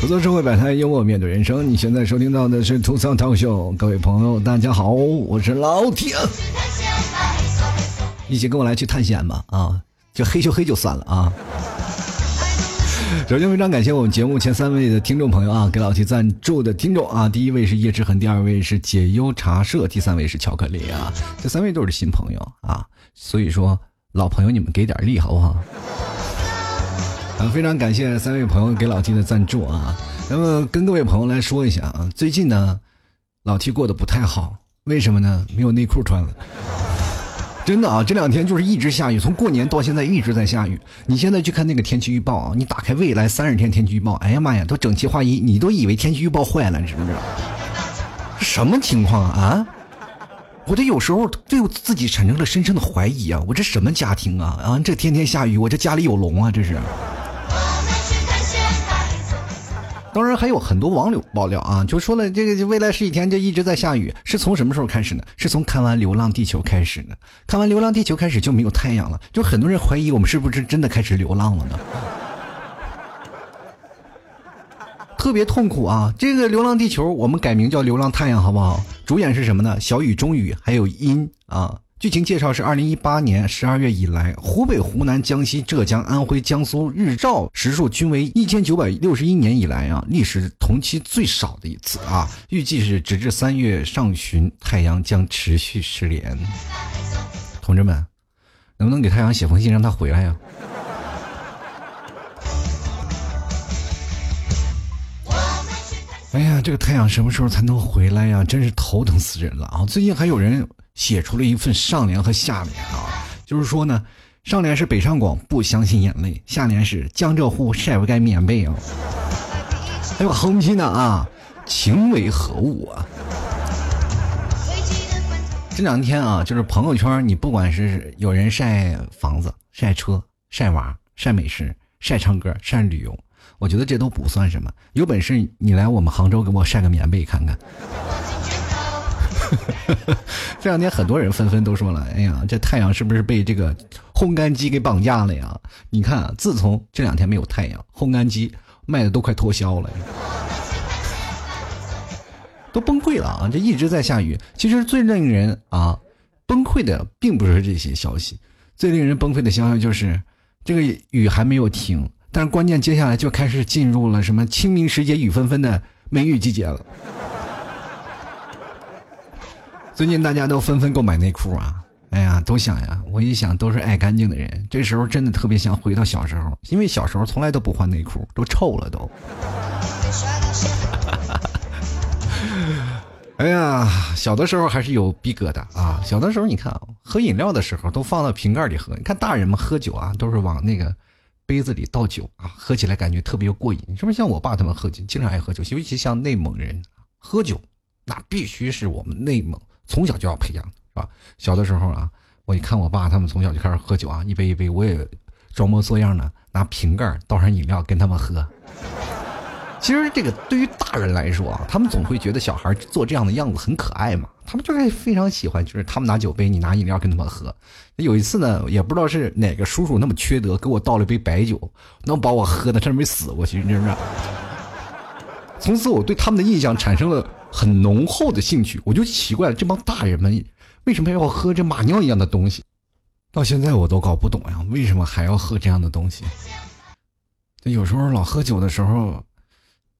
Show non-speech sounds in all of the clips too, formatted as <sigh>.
吐槽社会百态，幽默面对人生。你现在收听到的是吐槽套秀，各位朋友，大家好，我是老铁。一起跟我来去探险吧！啊，就黑就黑就算了啊。<laughs> 首先非常感谢我们节目前三位的听众朋友啊，给老 T 赞助的听众啊，第一位是叶之恒，第二位是解忧茶社，第三位是巧克力啊，这三位都是新朋友啊，所以说老朋友你们给点力好不好？啊，非常感谢三位朋友给老 T 的赞助啊！那么跟各位朋友来说一下啊，最近呢，老 T 过得不太好，为什么呢？没有内裤穿了。真的啊，这两天就是一直下雨，从过年到现在一直在下雨。你现在去看那个天气预报啊，你打开未来三十天天气预报，哎呀妈呀，都整齐划一，你都以为天气预报坏了，你知不知道？什么情况啊？我这有时候对我自己产生了深深的怀疑啊！我这什么家庭啊？啊，这天天下雨，我这家里有龙啊？这是。当然还有很多网友爆料啊，就说了这个未来十几天就一直在下雨，是从什么时候开始呢？是从看完《流浪地球》开始呢？看完《流浪地球》开始就没有太阳了，就很多人怀疑我们是不是真的开始流浪了呢？<laughs> 特别痛苦啊！这个《流浪地球》我们改名叫《流浪太阳》好不好？主演是什么呢？小雨、中雨还有音啊。剧情介绍是：二零一八年十二月以来，湖北、湖南、江西、浙江、安徽、江苏日照时数均为一千九百六十一年以来啊，历史同期最少的一次啊。预计是直至三月上旬，太阳将持续失联。同志们，能不能给太阳写封信，让他回来呀？哎呀，这个太阳什么时候才能回来呀？真是头疼死人了啊！最近还有人。写出了一份上联和下联啊，就是说呢，上联是北上广不相信眼泪，下联是江浙沪晒不干棉被啊，还有横批呢啊，情为何物啊？这两天啊，就是朋友圈，你不管是有人晒房子、晒车、晒娃、晒美食、晒唱歌、晒旅游，我觉得这都不算什么。有本事你来我们杭州给我晒个棉被看看。<laughs> 这两天很多人纷纷都说了：“哎呀，这太阳是不是被这个烘干机给绑架了呀？”你看，自从这两天没有太阳，烘干机卖的都快脱销了，都崩溃了啊！这一直在下雨。其实最令人啊崩溃的，并不是这些消息，最令人崩溃的消息就是这个雨还没有停，但是关键接下来就开始进入了什么清明时节雨纷纷的梅雨季节了。最近大家都纷纷购买内裤啊！哎呀，都想呀！我一想，都是爱干净的人，这时候真的特别想回到小时候，因为小时候从来都不换内裤，都臭了都。<laughs> 哎呀，小的时候还是有逼格的啊！小的时候你看，喝饮料的时候都放到瓶盖里喝。你看大人们喝酒啊，都是往那个杯子里倒酒啊，喝起来感觉特别过瘾。是不是像我爸他们喝酒，经常爱喝酒，尤其像内蒙人喝酒，那必须是我们内蒙。从小就要培养，是吧？小的时候啊，我一看我爸他们从小就开始喝酒啊，一杯一杯，我也装模作样的拿瓶盖倒上饮料跟他们喝。其实这个对于大人来说啊，他们总会觉得小孩做这样的样子很可爱嘛，他们就是非常喜欢，就是他们拿酒杯，你拿饮料跟他们喝。有一次呢，也不知道是哪个叔叔那么缺德，给我倒了一杯白酒，能把我喝的差点没死过去，你知不知道？从此我对他们的印象产生了。很浓厚的兴趣，我就奇怪了，这帮大人们为什么要喝这马尿一样的东西？到现在我都搞不懂呀，为什么还要喝这样的东西？有时候老喝酒的时候，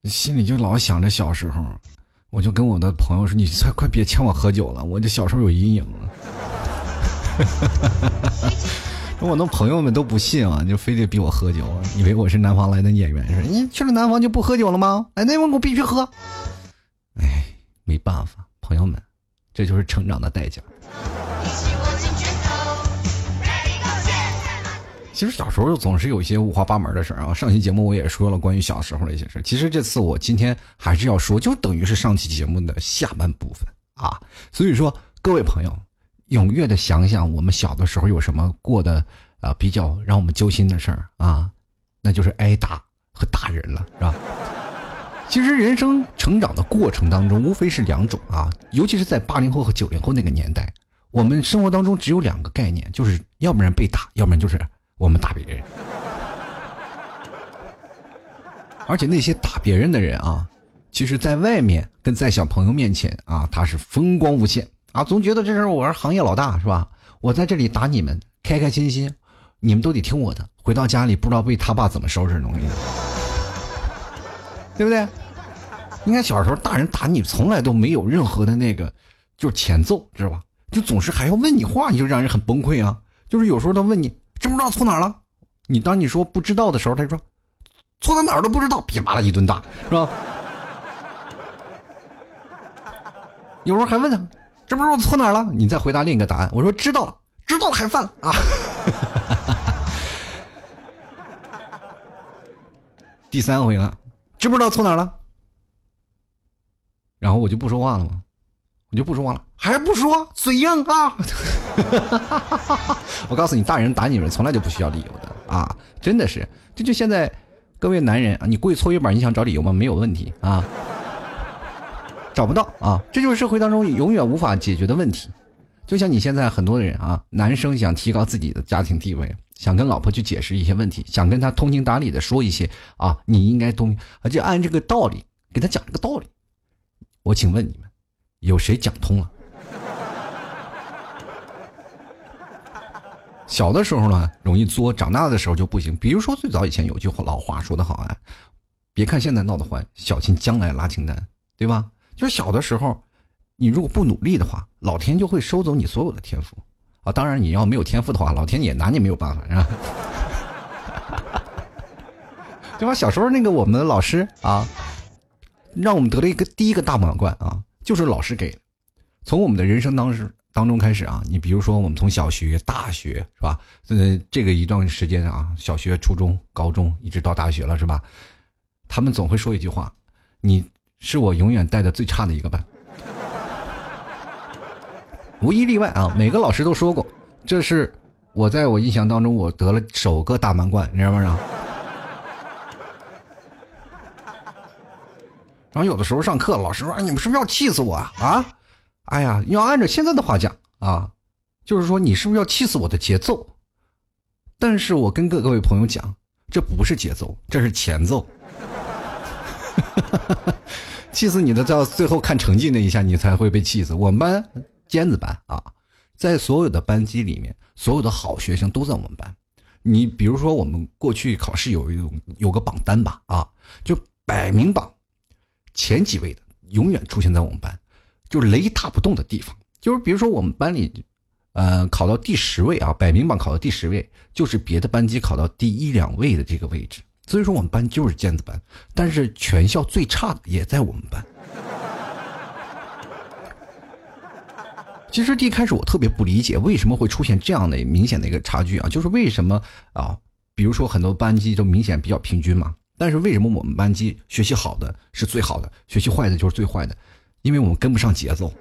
心里就老想着小时候，我就跟我的朋友说：“你快快别劝我喝酒了，我这小时候有阴影了。<laughs> ”我那朋友们都不信啊，就非得逼我喝酒，以为我是南方来的演员，说你去了南方就不喝酒了吗？来内蒙古必须喝。哎，没办法，朋友们，这就是成长的代价。其实小时候总是有一些五花八门的事儿啊。上期节目我也说了关于小时候的一些事儿其实这次我今天还是要说，就等于是上期节目的下半部分啊。所以说，各位朋友，踊跃的想想我们小的时候有什么过的啊比较让我们揪心的事儿啊，那就是挨打和打人了，是吧？其实人生成长的过程当中，无非是两种啊，尤其是在八零后和九零后那个年代，我们生活当中只有两个概念，就是要不然被打，要不然就是我们打别人。<laughs> 而且那些打别人的人啊，其实在外面跟在小朋友面前啊，他是风光无限啊，总觉得这是我是行业老大是吧？我在这里打你们，开开心心，你们都得听我的。回到家里不知道被他爸怎么收拾容易，对不对？你看小时候大人打你，从来都没有任何的那个，就是前奏，知道吧？就总是还要问你话，你就让人很崩溃啊。就是有时候他问你知不知道错哪了，你当你说不知道的时候，他就说。错到哪儿都不知道，噼里啪啦一顿打，是吧？<laughs> 有时候还问他，知不知道错哪儿了？你再回答另一个答案。我说知道了，知道了还犯啊？<laughs> 第三回了，知不知道错哪儿了？然后我就不说话了吗？我就不说话了，还是不说，嘴硬啊！<laughs> 我告诉你，大人打女人从来就不需要理由的啊，真的是，这就现在。各位男人啊，你跪搓衣板，你想找理由吗？没有问题啊，找不到啊，这就是社会当中永远无法解决的问题。就像你现在很多的人啊，男生想提高自己的家庭地位，想跟老婆去解释一些问题，想跟他通情达理的说一些啊，你应该懂，而且按这个道理给他讲这个道理。我请问你们，有谁讲通了？小的时候呢，容易作；长大的时候就不行。比如说，最早以前有句老话说得好啊，别看现在闹得欢，小心将来拉清单，对吧？就是小的时候，你如果不努力的话，老天就会收走你所有的天赋啊。当然，你要没有天赋的话，老天也拿你没有办法，是吧？<laughs> 对吧？小时候那个我们的老师啊，让我们得了一个第一个大满贯啊，就是老师给的。从我们的人生当时。当中开始啊，你比如说我们从小学、大学是吧？呃，这个一段时间啊，小学、初中、高中一直到大学了是吧？他们总会说一句话：“你是我永远带的最差的一个班。”无一例外啊，每个老师都说过，这是我在我印象当中我得了首个大满贯，你知道吗？然后有的时候上课，老师说：“你们是不是要气死我啊？”啊？哎呀，要按照现在的话讲啊，就是说你是不是要气死我的节奏？但是我跟各各位朋友讲，这不是节奏，这是前奏。<laughs> 气死你的，到最后看成绩那一下，你才会被气死。我们班尖子班啊，在所有的班级里面，所有的好学生都在我们班。你比如说，我们过去考试有一种有个榜单吧啊，就百名榜前几位的，永远出现在我们班。就是雷打不动的地方，就是比如说我们班里，呃，考到第十位啊，百名榜考到第十位，就是别的班级考到第一两位的这个位置。所以说我们班就是尖子班，但是全校最差的也在我们班。其实一开始我特别不理解为什么会出现这样的明显的一个差距啊，就是为什么啊？比如说很多班级都明显比较平均嘛，但是为什么我们班级学习好的是最好的，学习坏的就是最坏的？因为我们跟不上节奏，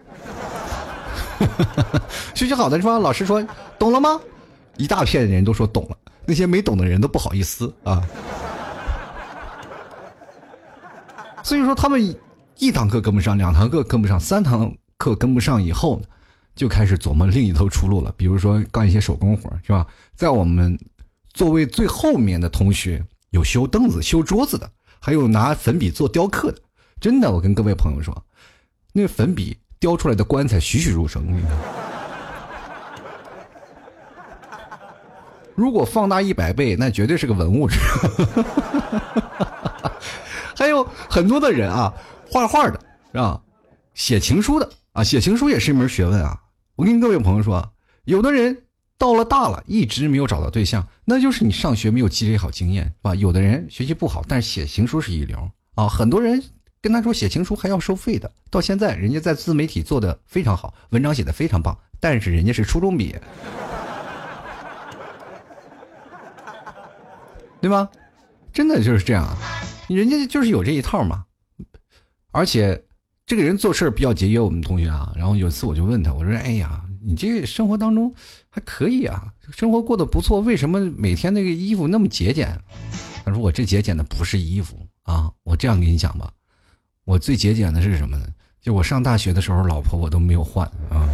<laughs> 学习好的说老师说懂了吗？一大片人都说懂了，那些没懂的人都不好意思啊。所以说他们一堂课跟不上，两堂课跟不上，三堂课跟不上以后，就开始琢磨另一头出路了。比如说干一些手工活，是吧？在我们座位最后面的同学，有修凳子、修桌子的，还有拿粉笔做雕刻的。真的，我跟各位朋友说。那粉笔雕出来的棺材栩栩如生，你 <laughs> 如果放大一百倍，那绝对是个文物。<laughs> 还有很多的人啊，画画的是吧？写情书的啊，写情书也是一门学问啊。我跟各位朋友说，有的人到了大了，一直没有找到对象，那就是你上学没有积累好经验，是吧？有的人学习不好，但是写情书是一流啊。很多人。跟他说写情书还要收费的，到现在人家在自媒体做的非常好，文章写的非常棒，但是人家是初中毕业，对吧？真的就是这样，人家就是有这一套嘛。而且这个人做事比较节约，我们同学啊。然后有一次我就问他，我说：“哎呀，你这生活当中还可以啊，生活过得不错，为什么每天那个衣服那么节俭？”他说：“我这节俭的不是衣服啊，我这样跟你讲吧。”我最节俭的是什么呢？就我上大学的时候，老婆我都没有换啊。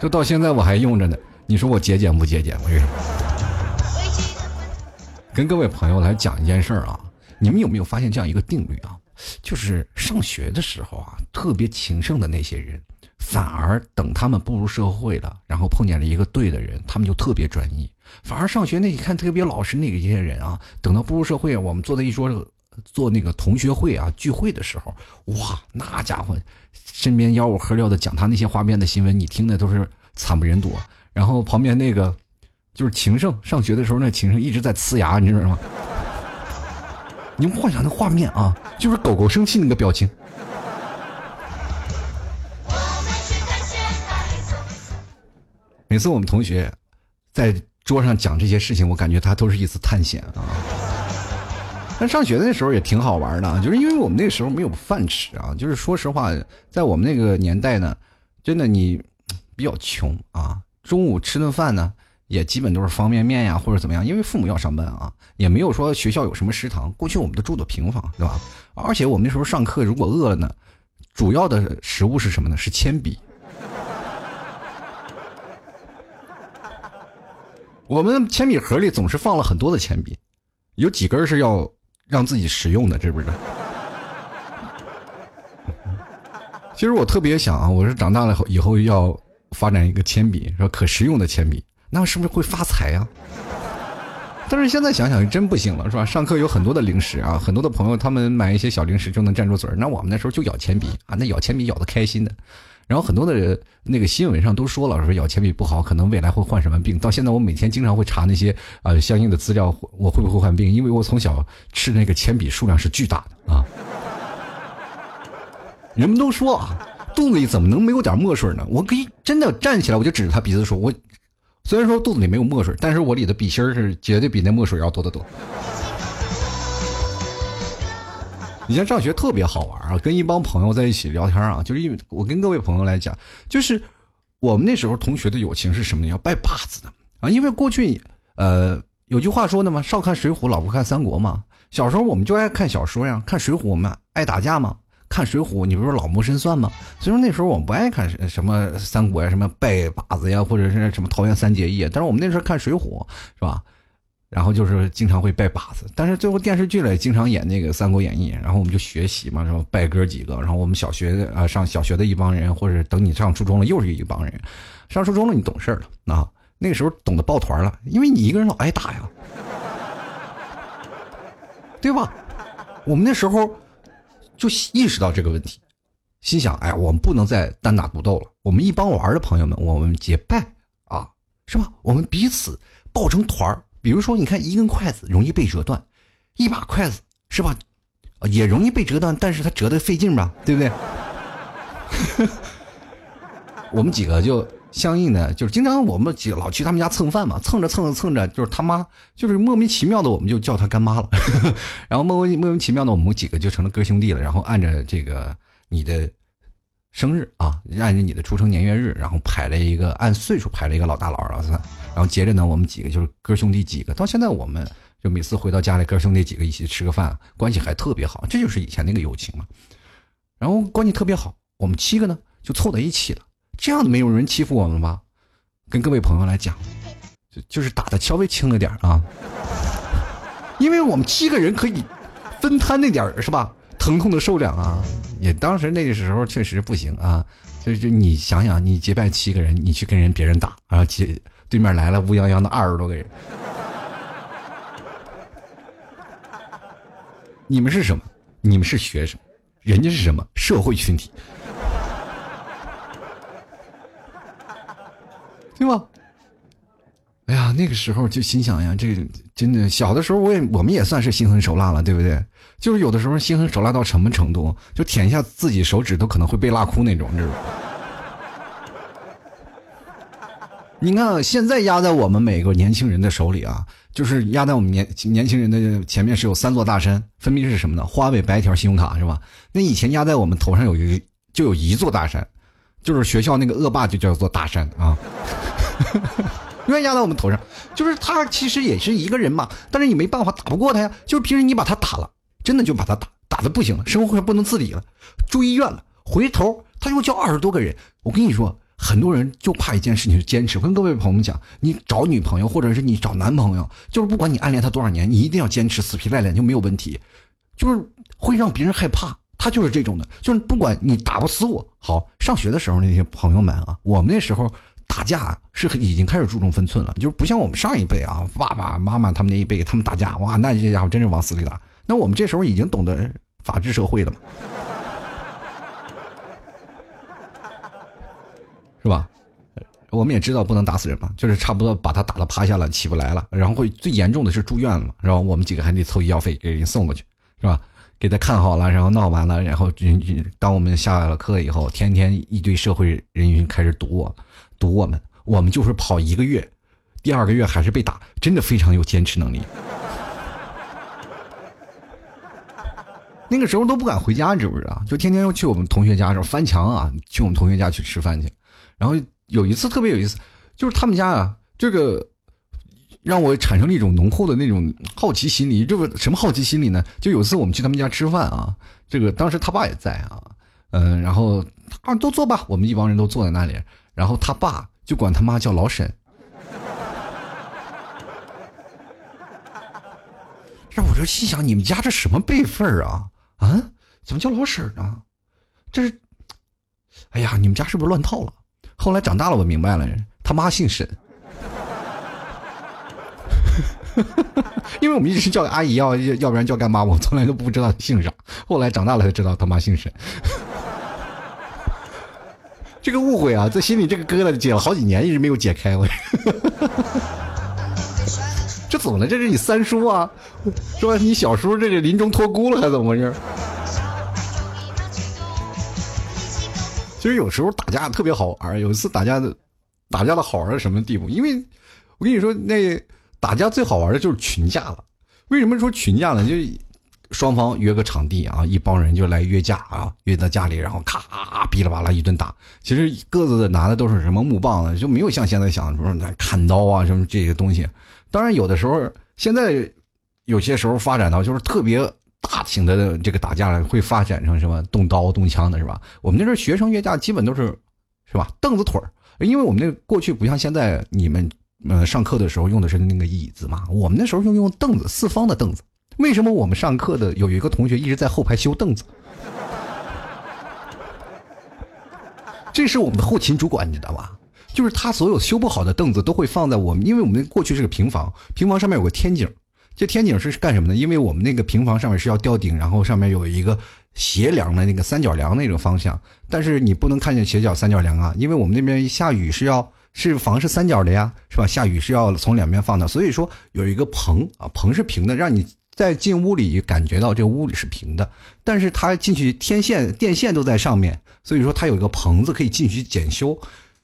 就到现在我还用着呢。你说我节俭不节俭？为什么？跟各位朋友来讲一件事儿啊，你们有没有发现这样一个定律啊？就是上学的时候啊，特别情圣的那些人，反而等他们步入社会了，然后碰见了一个对的人，他们就特别专一。反而上学那一看特别老实那个些人啊，等到步入社会，我们坐在一桌做那个同学会啊聚会的时候，哇，那家伙身边吆五喝六的讲他那些花边的新闻，你听的都是惨不忍睹。然后旁边那个就是情圣，上学的时候那情圣一直在呲牙，你知道吗？你们幻想那画面啊，就是狗狗生气那个表情。每次我们同学在桌上讲这些事情，我感觉他都是一次探险啊。但上学的时候也挺好玩的，就是因为我们那时候没有饭吃啊。就是说实话，在我们那个年代呢，真的你比较穷啊，中午吃顿饭呢。也基本都是方便面呀，或者怎么样，因为父母要上班啊，也没有说学校有什么食堂。过去我们都住的平房，对吧？而且我们那时候上课，如果饿了呢，主要的食物是什么呢？是铅笔。我们铅笔盒里总是放了很多的铅笔，有几根是要让自己使用的，知不知道？<laughs> 其实我特别想啊，我是长大了以后要发展一个铅笔，说可食用的铅笔。那是不是会发财呀？但是现在想想真不行了，是吧？上课有很多的零食啊，很多的朋友他们买一些小零食就能占住嘴儿。那我们那时候就咬铅笔啊，那咬铅笔咬的开心的。然后很多的人那个新闻上都说了，说咬铅笔不好，可能未来会患什么病。到现在我每天经常会查那些啊相应的资料，我会不会患病？因为我从小吃那个铅笔数量是巨大的啊。人们都说啊，肚子里怎么能没有点墨水呢？我可以真的站起来，我就指着他鼻子说，我。虽然说肚子里没有墨水，但是我里的笔芯是绝对比那墨水要多得多。以前上学特别好玩啊，跟一帮朋友在一起聊天啊，就是因为我跟各位朋友来讲，就是我们那时候同学的友情是什么呢？要拜把子的啊，因为过去呃有句话说的嘛，少看水浒，老不看三国嘛。小时候我们就爱看小说呀，看水浒我们爱打架嘛。看水浒，你不是老谋深算吗？所以说那时候我们不爱看什么三国呀，什么拜把子呀，或者是什么桃园三结义。但是我们那时候看水浒，是吧？然后就是经常会拜把子。但是最后电视剧里经常演那个《三国演义》，然后我们就学习嘛，然后拜哥几个。然后我们小学啊，上小学的一帮人，或者等你上初中了，又是一帮人。上初中了，你懂事了啊？那个时候懂得抱团了，因为你一个人老挨打呀，对吧？我们那时候。就意识到这个问题，心想：哎，我们不能再单打独斗了。我们一帮玩的朋友们，我们结拜啊，是吧？我们彼此抱成团儿。比如说，你看一根筷子容易被折断，一把筷子是吧，也容易被折断，但是它折的费劲吧，对不对？<laughs> 我们几个就。相应的就是经常我们几个老去他们家蹭饭嘛，蹭着蹭着蹭着，就是他妈就是莫名其妙的我们就叫他干妈了，<laughs> 然后莫名莫名其妙的我们几个就成了哥兄弟了，然后按着这个你的生日啊，按着你的出生年月日，然后排了一个按岁数排了一个老大老二三，然后接着呢我们几个就是哥兄弟几个，到现在我们就每次回到家里哥兄弟几个一起吃个饭，关系还特别好，这就是以前那个友情嘛，然后关系特别好，我们七个呢就凑在一起了。这样没有人欺负我们吗？跟各位朋友来讲，就就是打的稍微轻了点啊，因为我们七个人可以分摊那点是吧？疼痛的受量啊，也当时那个时候确实不行啊。就就你想想，你结拜七个人，你去跟人别人打，然后结对面来了乌泱泱的二十多个人，你们是什么？你们是学生，人家是什么？社会群体。对吧？哎呀，那个时候就心想呀，这真的小的时候，我也我们也算是心狠手辣了，对不对？就是有的时候心狠手辣到什么程度，就舔一下自己手指都可能会被辣哭那种，知道你看，现在压在我们每个年轻人的手里啊，就是压在我们年年轻人的前面是有三座大山，分别是什么呢？花呗、白条、信用卡，是吧？那以前压在我们头上有一就有一座大山。就是学校那个恶霸就叫做大山啊，<laughs> 愿意压在我们头上。就是他其实也是一个人嘛，但是你没办法打不过他呀。就是平时你把他打了，真的就把他打打的不行了，生活快不能自理了，住医院了。回头他又叫二十多个人，我跟你说，很多人就怕一件事情是坚持。跟各位朋友们讲，你找女朋友或者是你找男朋友，就是不管你暗恋他多少年，你一定要坚持，死皮赖脸就没有问题。就是会让别人害怕，他就是这种的，就是不管你打不死我。好，上学的时候那些朋友们啊，我们那时候打架是已经开始注重分寸了，就是不像我们上一辈啊，爸爸妈妈他们那一辈，他们打架哇，那这家伙真是往死里打。那我们这时候已经懂得法治社会了嘛，是吧？我们也知道不能打死人嘛，就是差不多把他打的趴下了，起不来了，然后会最严重的是住院了嘛，然后我们几个还得凑医药费给人送过去。是吧？给他看好了，然后闹完了，然后当我们下了课以后，天天一堆社会人员开始堵我，堵我们，我们就是跑一个月，第二个月还是被打，真的非常有坚持能力。<laughs> 那个时候都不敢回家，知不知道？就天天要去我们同学家，这翻墙啊，去我们同学家去吃饭去。然后有一次特别有意思，就是他们家啊，这个。让我产生了一种浓厚的那种好奇心理。这个什么好奇心理呢？就有一次我们去他们家吃饭啊，这个当时他爸也在啊，嗯，然后啊都坐吧，我们一帮人都坐在那里，然后他爸就管他妈叫老沈。让我就心想，你们家这什么辈分啊？啊，怎么叫老沈呢？这是，哎呀，你们家是不是乱套了？后来长大了，我明白了，他妈姓沈。<laughs> 因为我们一直叫阿姨，要要不然叫干妈，我从来都不知道姓啥。后来长大了才知道他妈姓沈。<laughs> 这个误会啊，在心里这个疙瘩解了好几年，一直没有解开。我 <laughs> 这怎么了？这是你三叔啊？说你小叔这个临终托孤了，还是怎么回事？其实有时候打架特别好玩。有一次打架的，打架的好玩到什么地步？因为我跟你说那。打架最好玩的就是群架了，为什么说群架呢？就双方约个场地啊，一帮人就来约架啊，约到家里，然后咔噼里啪啦一顿打。其实各自的拿的都是什么木棒子，就没有像现在想说那砍刀啊什么这些东西。当然有的时候，现在有些时候发展到就是特别大型的这个打架，会发展成什么动刀动枪的是吧？我们那时候学生约架基本都是是吧？凳子腿儿，因为我们那过去不像现在你们。呃，上课的时候用的是那个椅子嘛，我们那时候用用凳子，四方的凳子。为什么我们上课的有一个同学一直在后排修凳子？这是我们的后勤主管，你知道吧？就是他所有修不好的凳子都会放在我们，因为我们过去是个平房，平房上面有个天井，这天井是干什么呢？因为我们那个平房上面是要吊顶，然后上面有一个斜梁的那个三角梁那种方向，但是你不能看见斜角三角梁啊，因为我们那边下雨是要。是房是三角的呀，是吧？下雨是要从两边放的，所以说有一个棚啊，棚是平的，让你在进屋里感觉到这屋里是平的。但是它进去天线电线都在上面，所以说它有一个棚子可以进去检修。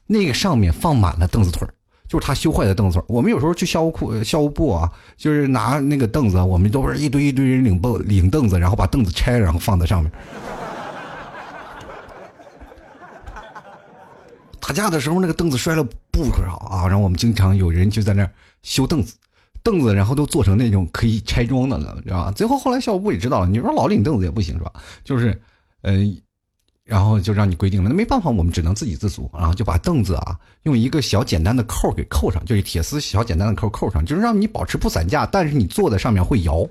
那个上面放满了凳子腿就是他修坏的凳子我们有时候去校务库、校务部啊，就是拿那个凳子，我们都是一堆一堆人领凳领凳子，然后把凳子拆，然后放在上面。打架的时候，那个凳子摔了不少啊！然后我们经常有人就在那儿修凳子，凳子然后都做成那种可以拆装的了，知道吧？最后后来校务部也知道了，你说老领凳子也不行是吧？就是，嗯，然后就让你规定了，那没办法，我们只能自给自足，然后就把凳子啊用一个小简单的扣给扣上，就是铁丝小简单的扣扣上，就是让你保持不散架，但是你坐在上面会摇。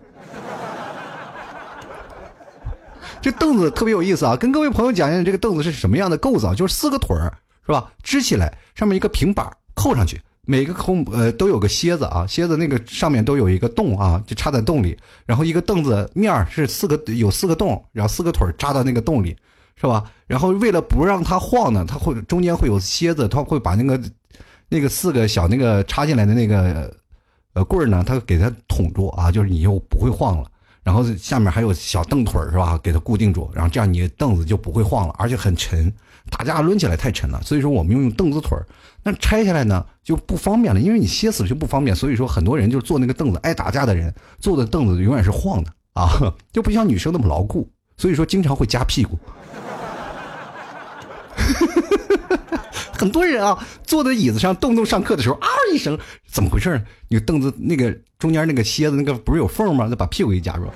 这凳子特别有意思啊，跟各位朋友讲讲这个凳子是什么样的构造，就是四个腿儿。是吧？支起来，上面一个平板扣上去，每个空呃都有个楔子啊，楔子那个上面都有一个洞啊，就插在洞里。然后一个凳子面是四个有四个洞，然后四个腿扎到那个洞里，是吧？然后为了不让它晃呢，它会中间会有楔子，它会把那个那个四个小那个插进来的那个呃棍儿呢，它给它捅住啊，就是你又不会晃了。然后下面还有小凳腿儿是吧？给它固定住，然后这样你的凳子就不会晃了，而且很沉。打架抡起来太沉了，所以说我们用用凳子腿儿。那拆下来呢就不方便了，因为你歇死了就不方便。所以说很多人就是坐那个凳子，爱打架的人坐的凳子永远是晃的啊，<laughs> 就不像女生那么牢固。所以说经常会夹屁股。<laughs> 很多人啊坐在椅子上动动上课的时候啊一声，怎么回事？那个凳子那个中间那个楔子那个不是有缝吗？那把屁股给夹住。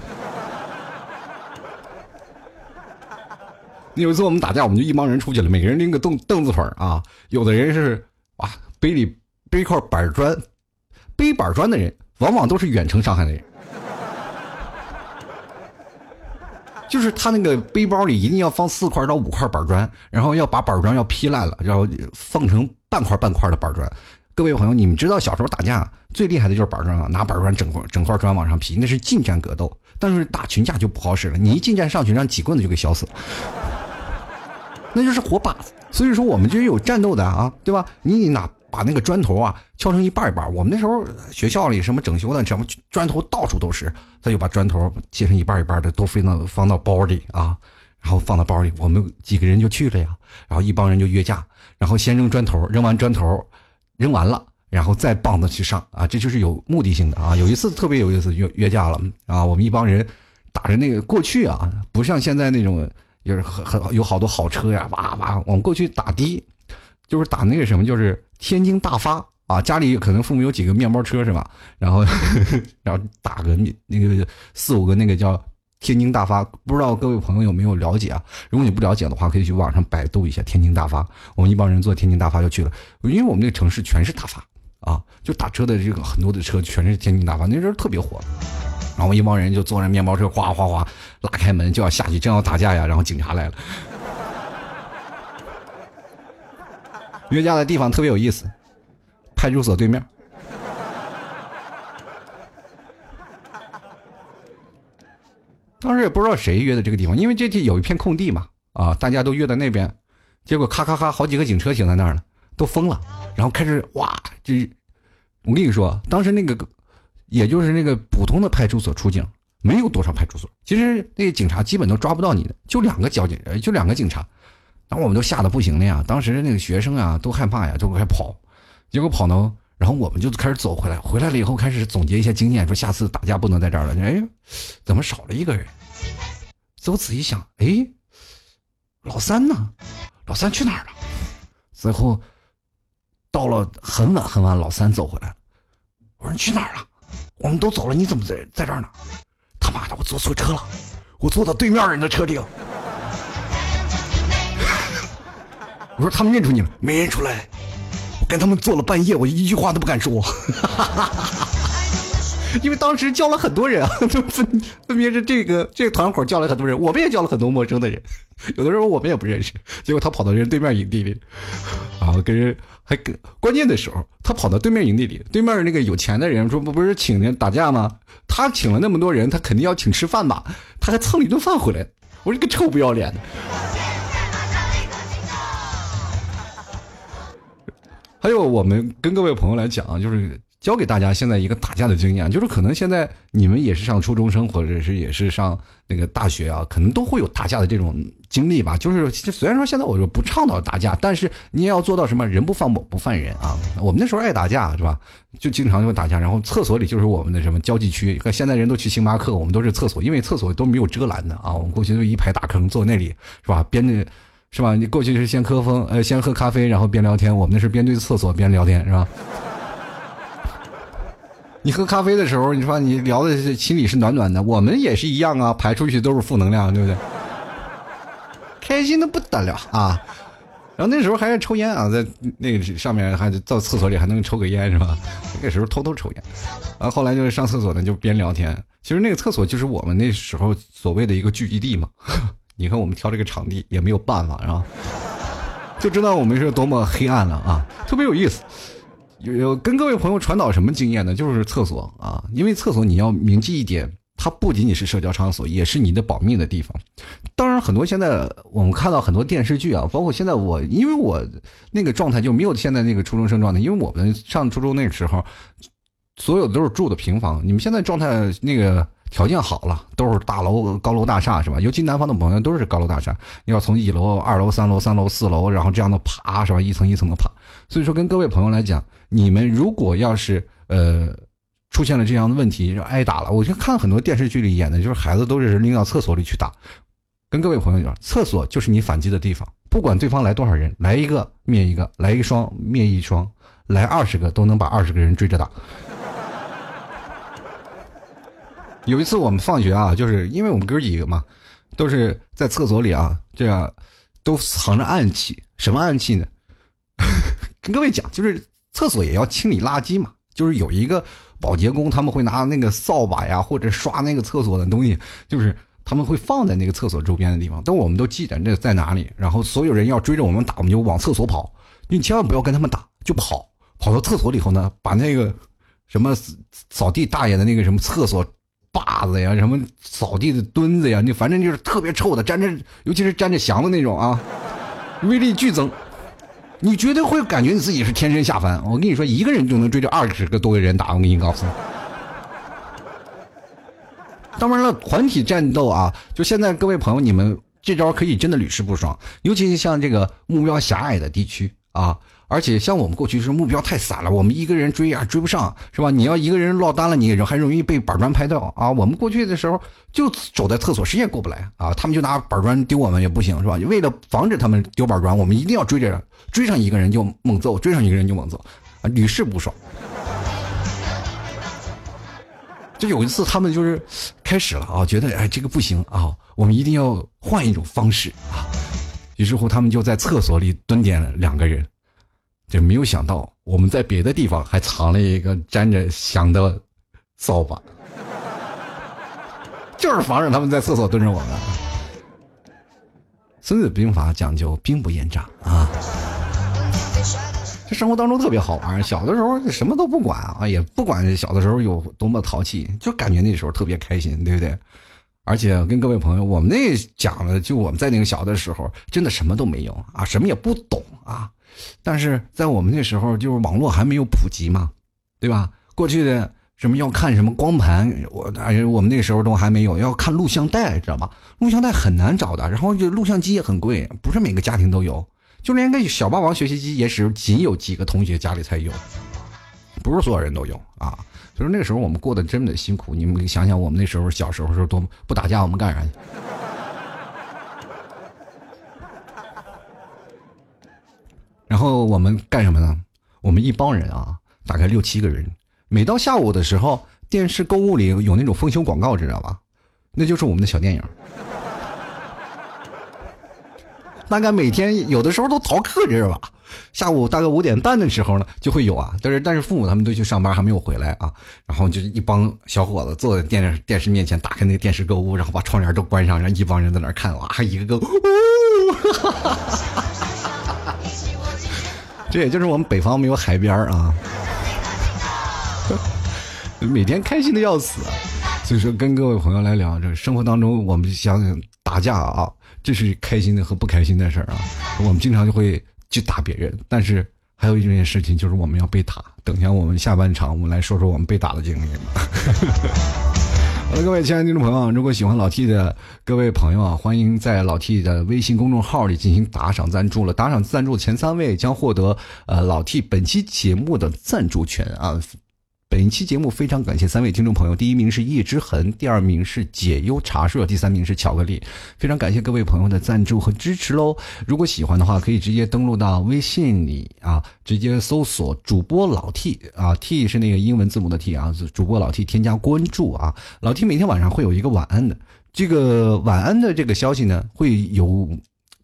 有一次我们打架，我们就一帮人出去了，每个人拎个凳凳子腿啊，有的人是哇背里背一块板砖，背板砖的人往往都是远程伤害的人。就是他那个背包里一定要放四块到五块板砖，然后要把板砖要劈烂了，然后放成半块半块的板砖。各位朋友，你们知道小时候打架最厉害的就是板砖啊，拿板砖整块整块砖往上劈，那是近战格斗。但是打群架就不好使了，你一近战上去，让几棍子就给削死了，那就是活靶子。所以说我们就有战斗的啊，对吧？你拿把那个砖头啊敲成一半一半。我们那时候学校里什么整修的，什么砖头到处都是，他就把砖头切成一半一半的，都放到放到包里啊，然后放到包里。我们几个人就去了呀，然后一帮人就约架，然后先扔砖头，扔完砖头，扔完了，然后再棒子去上啊，这就是有目的性的啊。有一次特别有意思，约约架了啊，我们一帮人打着那个过去啊，不像现在那种，就是很很有好多好车呀，哇哇，我们过去打的，就是打那个什么，就是。天津大发啊，家里可能父母有几个面包车是吧？然后，<laughs> 然后打个那个四五个那个叫天津大发，不知道各位朋友有没有了解啊？如果你不了解的话，可以去网上百度一下天津大发。我们一帮人坐天津大发就去了，因为我们那个城市全是大发啊，就打车的这个很多的车全是天津大发，那时候特别火。然后一帮人就坐着面包车哗哗哗拉开门就要下去，正要打架呀，然后警察来了。约架的地方特别有意思，派出所对面。当时也不知道谁约的这个地方，因为这地有一片空地嘛，啊，大家都约在那边，结果咔咔咔，好几个警车停在那儿了，都疯了，然后开始哇，这，我跟你说，当时那个，也就是那个普通的派出所出警，没有多少派出所，其实那个警察基本都抓不到你的，就两个交警，就两个警察。然后我们都吓得不行了呀！当时那个学生啊都害怕呀，就开跑，结果跑呢，然后我们就开始走回来。回来了以后开始总结一下经验，说下次打架不能在这儿了。哎，怎么少了一个人？最仔细想，哎，老三呢？老三去哪儿了？最后到了很晚很晚，老三走回来了。我说你去哪儿了？我们都走了，你怎么在在这儿呢？他妈的，我坐错车了，我坐到对面人的车里了。我说他们认出你了，没认出来。我跟他们坐了半夜，我一句话都不敢说，<laughs> 因为当时叫了很多人啊，<laughs> 就分分别是这个这个团伙叫了很多人，我们也叫了很多陌生的人，有的时候我们也不认识。结果他跑到人对面营地里，啊，跟人还跟关键的时候，他跑到对面营地里，对面那个有钱的人说不不是请人打架吗？他请了那么多人，他肯定要请吃饭吧？他还蹭了一顿饭回来。我说个臭不要脸的。还有，我们跟各位朋友来讲啊，就是教给大家现在一个打架的经验，就是可能现在你们也是上初中生，或者是也是上那个大学啊，可能都会有打架的这种经历吧。就是虽然说现在我就不倡导打架，但是你也要做到什么人不犯我不犯人啊。<laughs> 我们那时候爱打架是吧？就经常就会打架，然后厕所里就是我们的什么交际区。现在人都去星巴克，我们都是厕所，因为厕所都没有遮拦的啊。我们过去就一排大坑，坐那里是吧？边着。是吧？你过去是先喝风，呃，先喝咖啡，然后边聊天。我们那是边对厕所边聊天，是吧？<laughs> 你喝咖啡的时候，你说你聊的心里是暖暖的，我们也是一样啊，排出去都是负能量，对不对？开心的不得了啊！然后那时候还在抽烟啊，在那个上面还到厕所里还能抽个烟，是吧？那个时候偷偷抽烟。然后后来就是上厕所呢，就边聊天。其实那个厕所就是我们那时候所谓的一个聚集地嘛。你看，我们挑这个场地也没有办法，是吧？<laughs> 就知道我们是多么黑暗了啊！特别有意思，有有跟各位朋友传导什么经验呢？就是厕所啊，因为厕所你要铭记一点，它不仅仅是社交场所，也是你的保命的地方。当然，很多现在我们看到很多电视剧啊，包括现在我，因为我那个状态就没有现在那个初中生状态，因为我们上初中那个时候，所有的都是住的平房。你们现在状态那个。条件好了，都是大楼、高楼大厦，是吧？尤其南方的朋友都是高楼大厦，你要从一楼、二楼、三楼、三楼、四楼，然后这样的爬，是吧？一层一层的爬。所以说，跟各位朋友来讲，你们如果要是呃出现了这样的问题，挨打了。我就看很多电视剧里演的，就是孩子都是拎到厕所里去打。跟各位朋友讲，厕所就是你反击的地方，不管对方来多少人，来一个灭一个，来一双灭一双，来二十个都能把二十个人追着打。有一次我们放学啊，就是因为我们哥几个嘛，都是在厕所里啊，这样都藏着暗器。什么暗器呢？<laughs> 跟各位讲，就是厕所也要清理垃圾嘛。就是有一个保洁工，他们会拿那个扫把呀，或者刷那个厕所的东西，就是他们会放在那个厕所周边的地方。但我们都记着这在哪里。然后所有人要追着我们打，我们就往厕所跑。你千万不要跟他们打，就跑。跑到厕所里头呢，把那个什么扫地大爷的那个什么厕所把子呀，什么扫地的墩子呀，你反正就是特别臭的，沾着，尤其是沾着翔的那种啊，威力剧增。你绝对会感觉你自己是天神下凡。我跟你说，一个人就能追着二十个多个人打。我跟你告诉你。当然了，团体战斗啊，就现在各位朋友，你们这招可以真的屡试不爽，尤其是像这个目标狭隘的地区啊。而且像我们过去是目标太散了，我们一个人追啊追不上，是吧？你要一个人落单了，你还容易被板砖拍到啊。我们过去的时候就走在厕所，谁也过不来啊。他们就拿板砖丢我们也不行，是吧？为了防止他们丢板砖，我们一定要追着，追上一个人就猛揍，追上一个人就猛揍，屡试不爽。就有一次他们就是开始了啊，觉得哎这个不行啊，我们一定要换一种方式啊。于是乎他们就在厕所里蹲点两个人。就没有想到，我们在别的地方还藏了一个沾着香的扫把，<laughs> 就是防止他们在厕所蹲着我们。孙子兵法讲究兵不厌诈啊，这生活当中特别好玩。小的时候什么都不管啊，也不管小的时候有多么淘气，就感觉那时候特别开心，对不对？而且跟各位朋友，我们那讲的，就我们在那个小的时候，真的什么都没有啊，什么也不懂啊。但是在我们那时候，就是网络还没有普及嘛，对吧？过去的什么要看什么光盘，我而且我们那时候都还没有，要看录像带，知道吧？录像带很难找的，然后就录像机也很贵，不是每个家庭都有，就连个小霸王学习机也是仅有几个同学家里才有，不是所有人都有啊。所以说那个时候我们过得真的辛苦，你们想想我们那时候小时候是多不打架，我们干啥去？然后我们干什么呢？我们一帮人啊，大概六七个人。每到下午的时候，电视购物里有那种丰胸广告，知道吧？那就是我们的小电影。<laughs> 大概每天有的时候都逃课，知道吧？下午大概五点半的时候呢，就会有啊。但是但是父母他们都去上班，还没有回来啊。然后就是一帮小伙子坐在电视电视面前，打开那个电视购物，然后把窗帘都关上，让一帮人在那看，哇，一个个，这 <laughs> 也就是我们北方没有海边啊，<laughs> 每天开心的要死。所以说，跟各位朋友来聊，这生活当中我们想想打架啊，这是开心的和不开心的事儿啊。我们经常就会去打别人，但是还有一件事情就是我们要被打。等下我们下半场，我们来说说我们被打的经历。<laughs> 各位亲爱的听众朋友，如果喜欢老 T 的各位朋友啊，欢迎在老 T 的微信公众号里进行打赏赞助了。打赏赞助前三位将获得呃老 T 本期节目的赞助权啊。本期节目非常感谢三位听众朋友，第一名是叶之痕，第二名是解忧茶社，第三名是巧克力。非常感谢各位朋友的赞助和支持喽！如果喜欢的话，可以直接登录到微信里啊，直接搜索主播老 T 啊，T 是那个英文字母的 T 啊，主播老 T 添加关注啊。老 T 每天晚上会有一个晚安的，这个晚安的这个消息呢，会有。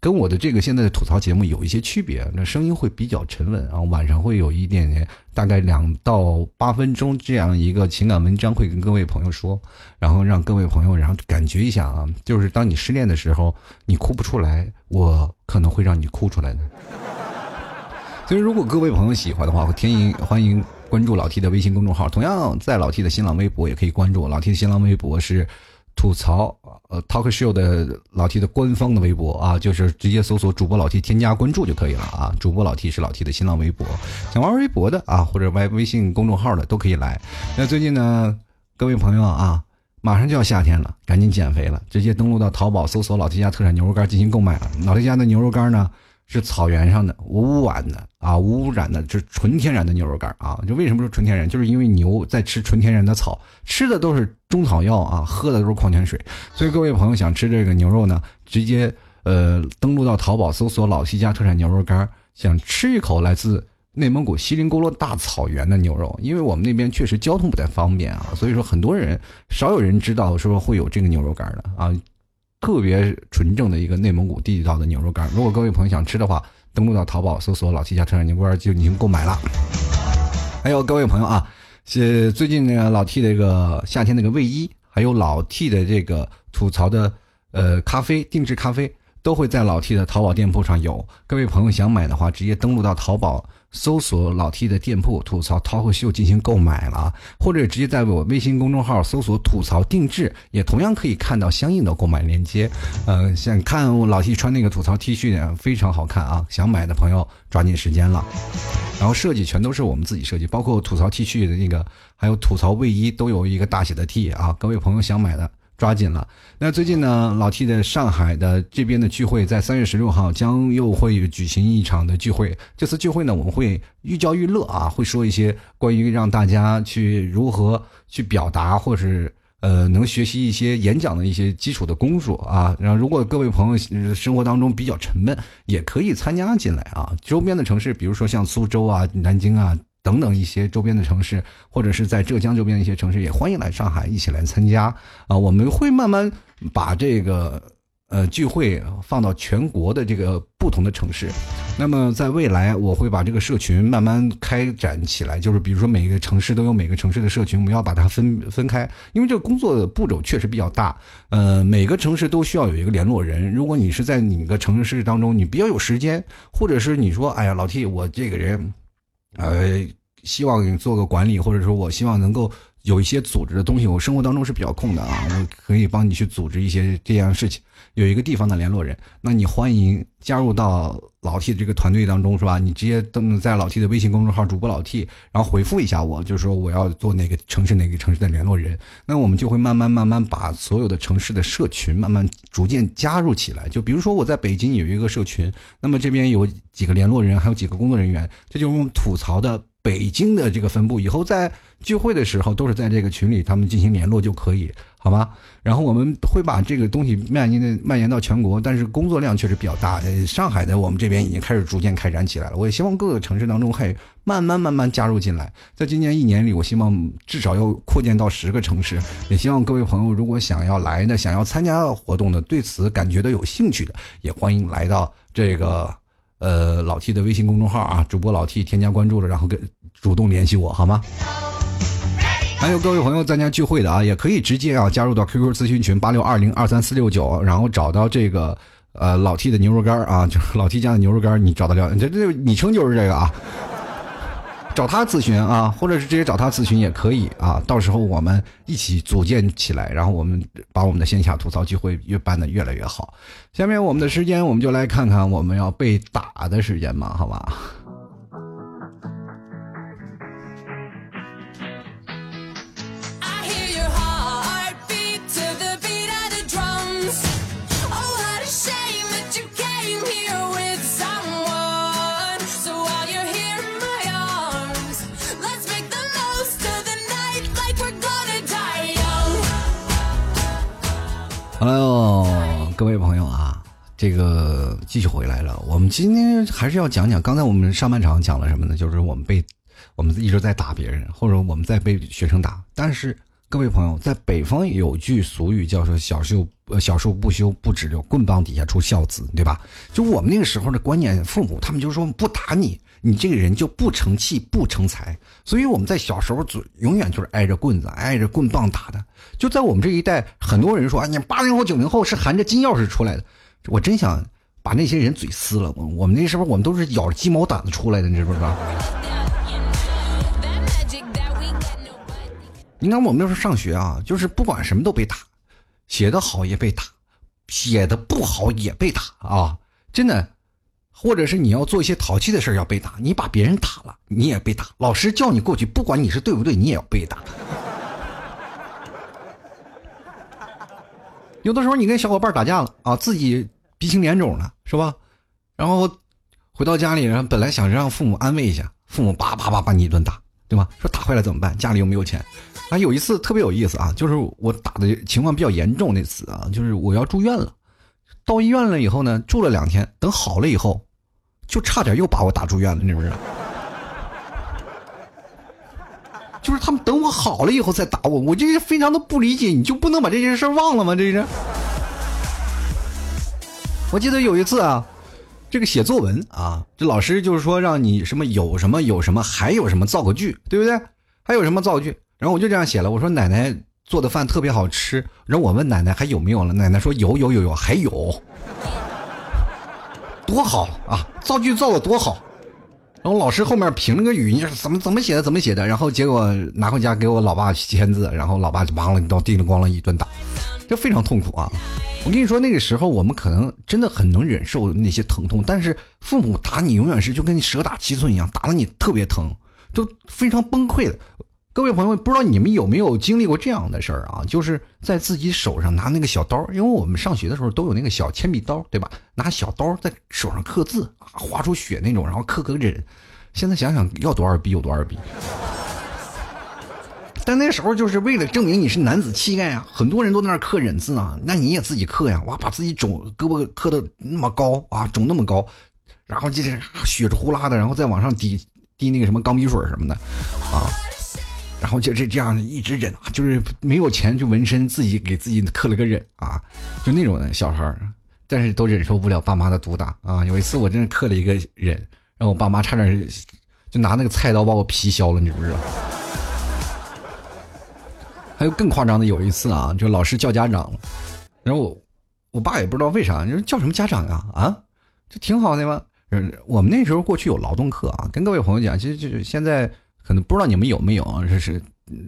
跟我的这个现在的吐槽节目有一些区别，那声音会比较沉稳啊，晚上会有一点点，大概两到八分钟这样一个情感文章会跟各位朋友说，然后让各位朋友然后感觉一下啊，就是当你失恋的时候，你哭不出来，我可能会让你哭出来的。所以如果各位朋友喜欢的话，欢迎欢迎关注老 T 的微信公众号，同样在老 T 的新浪微博也可以关注老 T 的新浪微博是。吐槽呃，talk show 的老 T 的官方的微博啊，就是直接搜索主播老 T 添加关注就可以了啊。主播老 T 是老 T 的新浪微博，想玩微博的啊，或者微微信公众号的都可以来。那最近呢，各位朋友啊，马上就要夏天了，赶紧减肥了，直接登录到淘宝搜索老 T 家特产牛肉干进行购买了。老 T 家的牛肉干呢？是草原上的无污染的啊，无污染的，就是纯天然的牛肉干啊！就为什么说纯天然？就是因为牛在吃纯天然的草，吃的都是中草药啊，喝的都是矿泉水。所以各位朋友想吃这个牛肉呢，直接呃登录到淘宝搜索“老七家特产牛肉干”，想吃一口来自内蒙古锡林郭勒大草原的牛肉。因为我们那边确实交通不太方便啊，所以说很多人少有人知道说会有这个牛肉干的啊。特别纯正的一个内蒙古地道的牛肉干。如果各位朋友想吃的话，登录到淘宝搜索“老西家特产牛肉干”就已经购买了。还有各位朋友啊，是最近那个老 T 的一个夏天那个卫衣，还有老 T 的这个吐槽的呃咖啡定制咖啡，都会在老 T 的淘宝店铺上有。各位朋友想买的话，直接登录到淘宝。搜索老 T 的店铺吐槽涛和秀进行购买了，或者直接在我微信公众号搜索吐槽定制，也同样可以看到相应的购买链接。呃，想看我老 T 穿那个吐槽 T 恤呢，非常好看啊！想买的朋友抓紧时间了。然后设计全都是我们自己设计，包括吐槽 T 恤的那个，还有吐槽卫衣都有一个大写的 T 啊！各位朋友想买的。抓紧了。那最近呢，老 T 的上海的这边的聚会，在三月十六号将又会举行一场的聚会。这次聚会呢，我们会寓教于乐啊，会说一些关于让大家去如何去表达，或是呃能学习一些演讲的一些基础的功夫啊。然后，如果各位朋友生活当中比较沉闷，也可以参加进来啊。周边的城市，比如说像苏州啊、南京啊。等等一些周边的城市，或者是在浙江周边的一些城市，也欢迎来上海一起来参加啊！我们会慢慢把这个呃聚会放到全国的这个不同的城市。那么在未来，我会把这个社群慢慢开展起来，就是比如说每个城市都有每个城市的社群，我们要把它分分开，因为这个工作的步骤确实比较大。呃，每个城市都需要有一个联络人。如果你是在你个城市当中，你比较有时间，或者是你说，哎呀，老 T，我这个人。呃，希望做个管理，或者说我希望能够有一些组织的东西。我生活当中是比较空的啊，我可以帮你去组织一些这样事情。有一个地方的联络人，那你欢迎加入到老 T 的这个团队当中，是吧？你直接登在老 T 的微信公众号“主播老 T”，然后回复一下我，就是说我要做哪个城市哪个城市的联络人。那我们就会慢慢慢慢把所有的城市的社群慢慢逐渐加入起来。就比如说我在北京有一个社群，那么这边有几个联络人，还有几个工作人员，这就是我们吐槽的北京的这个分部。以后在聚会的时候都是在这个群里，他们进行联络就可以。好吗，然后我们会把这个东西蔓延的蔓延到全国，但是工作量确实比较大。上海的我们这边已经开始逐渐开展起来了。我也希望各个城市当中还慢慢慢慢加入进来。在今年一年里，我希望至少要扩建到十个城市。也希望各位朋友如果想要来的、想要参加活动的、对此感觉到有兴趣的，也欢迎来到这个呃老 T 的微信公众号啊，主播老 T 添加关注了，然后跟主动联系我，好吗？还有各位朋友参加聚会的啊，也可以直接啊加入到 QQ 咨询群八六二零二三四六九，然后找到这个呃老 T 的牛肉干啊，就是老 T 家的牛肉干你找得了，这这昵称就是这个啊，找他咨询啊，或者是直接找他咨询也可以啊，到时候我们一起组建起来，然后我们把我们的线下吐槽聚会越办的越来越好。下面我们的时间，我们就来看看我们要被打的时间吧，好吧？Hello，各位朋友啊，这个继续回来了。我们今天还是要讲讲，刚才我们上半场讲了什么呢？就是我们被我们一直在打别人，或者我们在被学生打。但是各位朋友，在北方有句俗语叫做“小树呃小树不修不直溜，棍棒底下出孝子”，对吧？就我们那个时候的观念，父母他们就说不打你。你这个人就不成器不成才，所以我们在小时候就永远就是挨着棍子、挨着棍棒打的。就在我们这一代，很多人说：“啊，你八零后、九零后是含着金钥匙出来的。”我真想把那些人嘴撕了。我我们那时候我们都是咬着鸡毛掸子出来的，你知不知道？你看我们那时候上学啊，就是不管什么都被打，写的好也被打，写的不好也被打啊，真的。或者是你要做一些淘气的事要被打，你把别人打了，你也被打。老师叫你过去，不管你是对不对，你也要被打。<laughs> 有的时候你跟小伙伴打架了啊，自己鼻青脸肿的，是吧？然后回到家里，然后本来想让父母安慰一下，父母叭叭叭把你一顿打，对吧？说打坏了怎么办？家里又没有钱。啊，有一次特别有意思啊，就是我打的情况比较严重那次啊，就是我要住院了，到医院了以后呢，住了两天，等好了以后。就差点又把我打住院了，你知不知道？就是他们等我好了以后再打我，我这是非常的不理解，你就不能把这件事忘了吗？这是。我记得有一次啊，这个写作文啊，这老师就是说让你什么有什么有什么还有什么造个句，对不对？还有什么造句？然后我就这样写了，我说奶奶做的饭特别好吃。然后我问奶奶还有没有了，奶奶说有有有有还有，多好啊！造句造的多好。然后老师后面评了个语，你说怎么怎么写的怎么写的？然后结果拿回家给我老爸签字，然后老爸就忙了一刀，叮铃咣啷一顿打，这非常痛苦啊！我跟你说，那个时候我们可能真的很能忍受那些疼痛，但是父母打你永远是就跟你蛇打七寸一样，打的你特别疼，都非常崩溃的。各位朋友，不知道你们有没有经历过这样的事儿啊？就是在自己手上拿那个小刀，因为我们上学的时候都有那个小铅笔刀，对吧？拿小刀在手上刻字啊，划出血那种，然后刻个忍。现在想想要多少笔有多少笔。但那时候就是为了证明你是男子气概啊，很多人都在那刻忍字啊，那你也自己刻呀，哇，把自己肿胳膊刻的那么高啊，肿那么高，然后就是血着呼啦的，然后再往上滴滴那个什么钢笔水什么的，啊，然后就这这样一直忍，就是没有钱就纹身，自己给自己刻了个忍啊，就那种的小孩儿但是都忍受不了爸妈的毒打啊。有一次我真的刻了一个忍，让我爸妈差点就拿那个菜刀把我皮削了，你知不知道？还有更夸张的，有一次啊，就老师叫家长，然后我我爸也不知道为啥，你说叫什么家长啊？啊，这挺好的吗？嗯。我们那时候过去有劳动课啊，跟各位朋友讲，其实就是现在可能不知道你们有没有啊，这是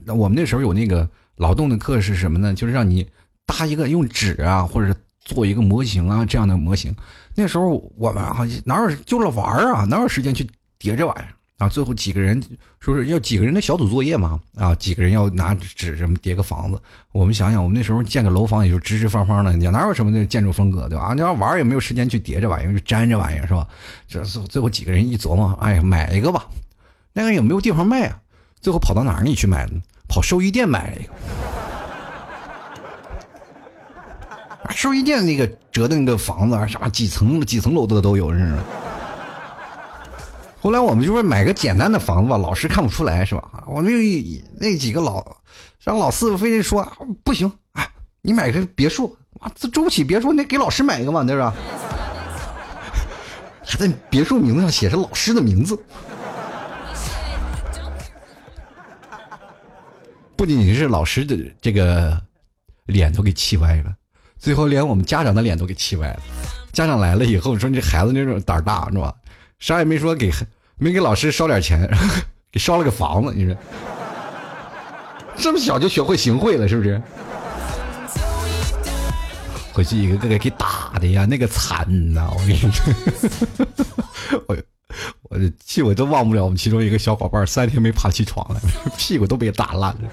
我们那时候有那个劳动的课是什么呢？就是让你搭一个用纸啊，或者做一个模型啊这样的模型。那时候我们好像哪有就了玩啊，哪有时间去叠这玩意儿？啊，最后几个人说是要几个人的小组作业嘛？啊，几个人要拿纸什么叠个房子。我们想想，我们那时候建个楼房也就直直方方的，你哪有什么那建筑风格对吧？你要玩也没有时间去叠这玩意儿，就粘这玩意儿是吧？这最后几个人一琢磨，哎呀，买一个吧。那个有没有地方卖啊？最后跑到哪儿里去买的？跑寿衣店买了一个。寿衣店那个折的那个房子啊，啥几层几层楼的都有，是不是？后来我们就说买个简单的房子吧，老师看不出来是吧？我们那那几个老让老四非得说不行，哎，你买个别墅，哇，这住不起别墅，那给老师买一个嘛，对吧？<laughs> 还在别墅名字上写着老师的名字，不仅仅是老师的这个脸都给气歪了，最后连我们家长的脸都给气歪了。家长来了以后说：“你这孩子那种胆儿大是吧？”啥也没说，给没给老师烧点钱，<laughs> 给烧了个房子。你说这么小就学会行贿了，是不是？回去一个个给打的呀，那个惨呐！我跟你说，我 <laughs> <laughs> 我气我都忘不了，我们其中一个小伙伴三天没爬起床来，<laughs> 屁股都被打烂了。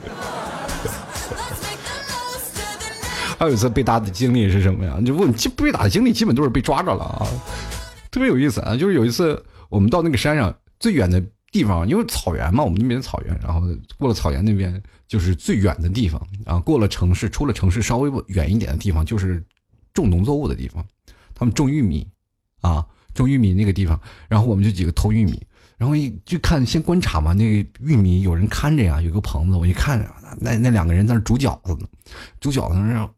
还有一次被打的经历是什么呀？就问被打的经历，基本都是被抓着了啊。特别有意思啊！就是有一次，我们到那个山上最远的地方，因为草原嘛，我们那边草原，然后过了草原那边就是最远的地方啊。过了城市，出了城市稍微远一点的地方，就是种农作物的地方，他们种玉米啊，种玉米那个地方。然后我们就几个偷玉米，然后一就看先观察嘛，那个玉米有人看着呀，有个棚子，我一看，那那两个人在那煮饺子呢，煮饺子呢。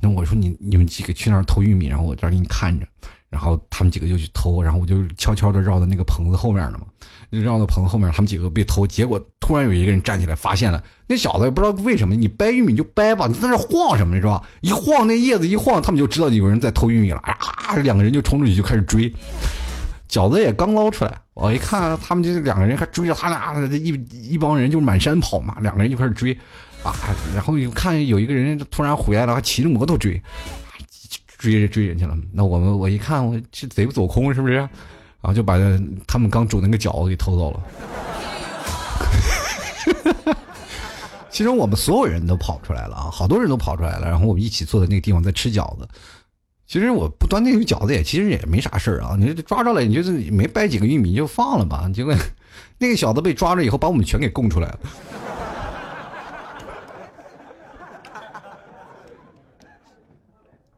那我说你你们几个去那儿偷玉米，然后我这儿给你看着。然后他们几个就去偷，然后我就悄悄的绕到那个棚子后面了嘛，就绕到棚子后面，他们几个被偷。结果突然有一个人站起来，发现了那小子也不知道为什么，你掰玉米就掰吧，你在那晃什么是吧？一晃那叶子一晃，他们就知道有人在偷玉米了。啊，两个人就冲出去就开始追，饺子也刚捞出来，我一看他们就两个人还追着他俩，一一帮人就满山跑嘛，两个人就开始追，啊，然后又看有一个人突然回来了，还骑着摩托追。追着追人去了，那我们我一看，我这贼不走空是不是？然后就把他们刚煮那个饺子给偷走了。<laughs> 其实我们所有人都跑出来了啊，好多人都跑出来了，然后我们一起坐在那个地方在吃饺子。其实我不端那个饺子也其实也没啥事儿啊，你抓着了，你就是没掰几个玉米就放了吧。结果 <laughs> 那个小子被抓着以后，把我们全给供出来了。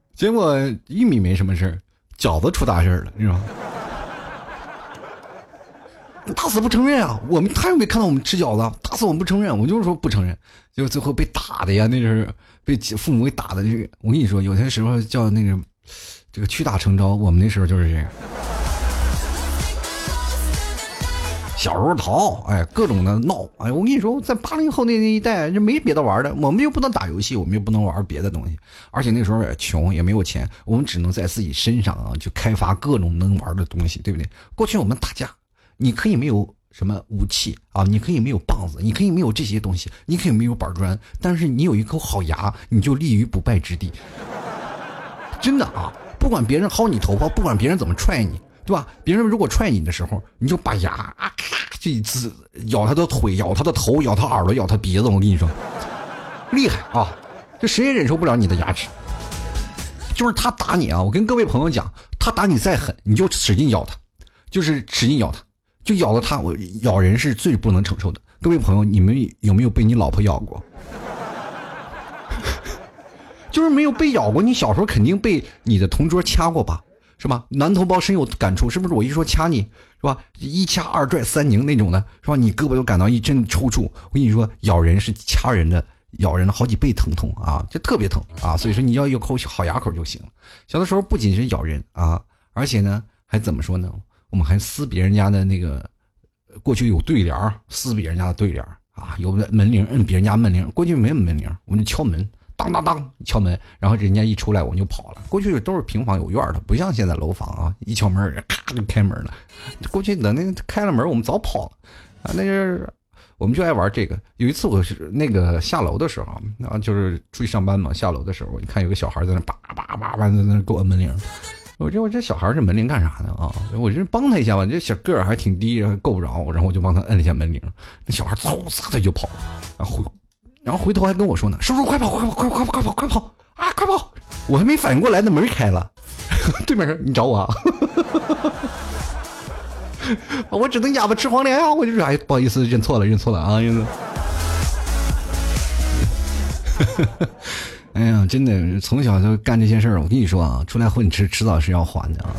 <laughs> 结果玉米没什么事儿，饺子出大事儿了，你知道吗？打死不承认啊！我们他又没看到我们吃饺子，打死我们不承认，我就是说不承认。就最后被打的呀，那是被父母给打的。这个我跟你说，有些时候叫那个，这个屈打成招，我们那时候就是这样。小时候淘，哎，各种的闹，哎，我跟你说，在八零后那那一代就没别的玩的，我们又不能打游戏，我们又不能玩别的东西，而且那时候也穷，也没有钱，我们只能在自己身上啊去开发各种能玩的东西，对不对？过去我们打架，你可以没有什么武器啊，你可以没有棒子，你可以没有这些东西，你可以没有板砖，但是你有一口好牙，你就立于不败之地。<laughs> 真的啊，不管别人薅你头发，不管别人怎么踹你。对吧？别人如果踹你的时候，你就把牙啊咔这一呲，咬他的腿，咬他的头，咬他耳朵，咬他鼻子。我跟你说，厉害啊！这谁也忍受不了你的牙齿。就是他打你啊！我跟各位朋友讲，他打你再狠，你就使劲咬他，就是使劲咬他，就咬了他。我咬人是最不能承受的。各位朋友，你们有没有被你老婆咬过？<laughs> 就是没有被咬过。你小时候肯定被你的同桌掐过吧？是吧？男同胞深有感触，是不是？我一说掐你，是吧？一掐二拽三拧那种的，是吧？你胳膊都感到一阵抽搐。我跟你说，咬人是掐人的，咬人的好几倍疼痛啊，就特别疼啊。所以说你要有口好牙口就行了。小的时候不仅是咬人啊，而且呢还怎么说呢？我们还撕别人家的那个，过去有对联撕别人家的对联啊，有的门铃摁别人家门铃，过去没有门铃，我们就敲门。当当当，敲门，然后人家一出来，我们就跑了。过去都是平房有院的，不像现在楼房啊，一敲门，咔就开门了。过去等那开了门，我们早跑了啊。那是我们就爱玩这个。有一次我是那个下楼的时候啊，就是出去上班嘛，下楼的时候，你看有个小孩在那叭叭叭叭在那给我摁门铃。我这我这小孩这门铃干啥呢啊？我这帮他一下吧，这小个儿还挺低，够不着，然后我就帮他摁了一下门铃。那小孩嗖撒的就跑，然后。然后回头还跟我说呢：“叔叔，快跑，快跑，快跑，快跑，快跑啊，快跑！”我还没反应过来，那门开了。<laughs> 对面说：“你找我啊？” <laughs> 我只能哑巴吃黄连啊！我就说：“哎，不好意思，认错了，认错了啊！” <laughs> 哎呀，真的，从小就干这些事儿。我跟你说啊，出来混吃，迟早是要还的啊。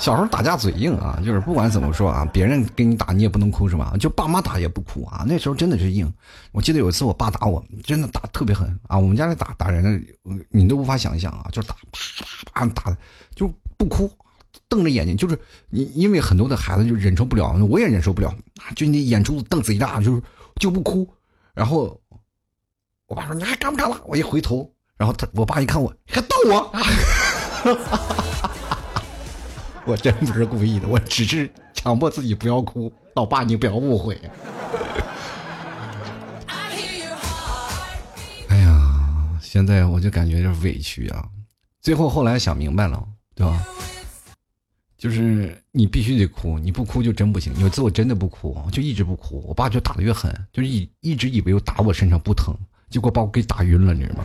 小时候打架嘴硬啊，就是不管怎么说啊，别人跟你打你也不能哭是吧？就爸妈打也不哭啊。那时候真的是硬。我记得有一次我爸打我，真的打特别狠啊。我们家里打打人，你都无法想象啊，就是打啪啪啪打的，就不哭，瞪着眼睛，就是你因为很多的孩子就忍受不了，我也忍受不了，就你眼珠子瞪贼大，就是就不哭。然后我爸说你还干不干了？我一回头，然后他我爸一看我，还瞪我。<laughs> 我真不是故意的，我只是强迫自己不要哭。老爸，你不要误会。<laughs> 哎呀，现在我就感觉有点委屈啊。最后后来想明白了，对吧？就是你必须得哭，你不哭就真不行。有次我真的不哭，就一直不哭，我爸就打的越狠，就是一一直以为我打我身上不疼，结果把我给打晕了，你知道吗？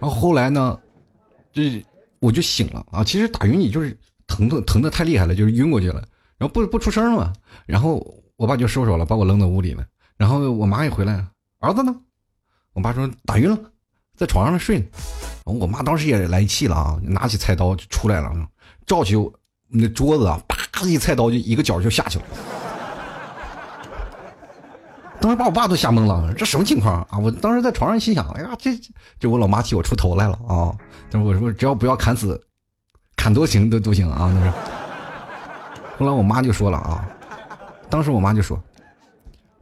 然后后来呢？这我就醒了啊！其实打晕你就是疼的疼的太厉害了，就是晕过去了，然后不不出声了嘛。然后我爸就收手了，把我扔到屋里了。然后我妈也回来了，儿子呢？我爸说打晕了，在床上睡呢。我妈当时也来气了啊，拿起菜刀就出来了，照起那桌子啊，啪一菜刀就一个角就下去了。当时把我爸都吓懵了，这什么情况啊？我当时在床上心想，哎呀，这这我老妈替我出头来了啊！但是我说只要不要砍死，砍多行都都行啊。那是。后来我妈就说了啊，当时我妈就说：“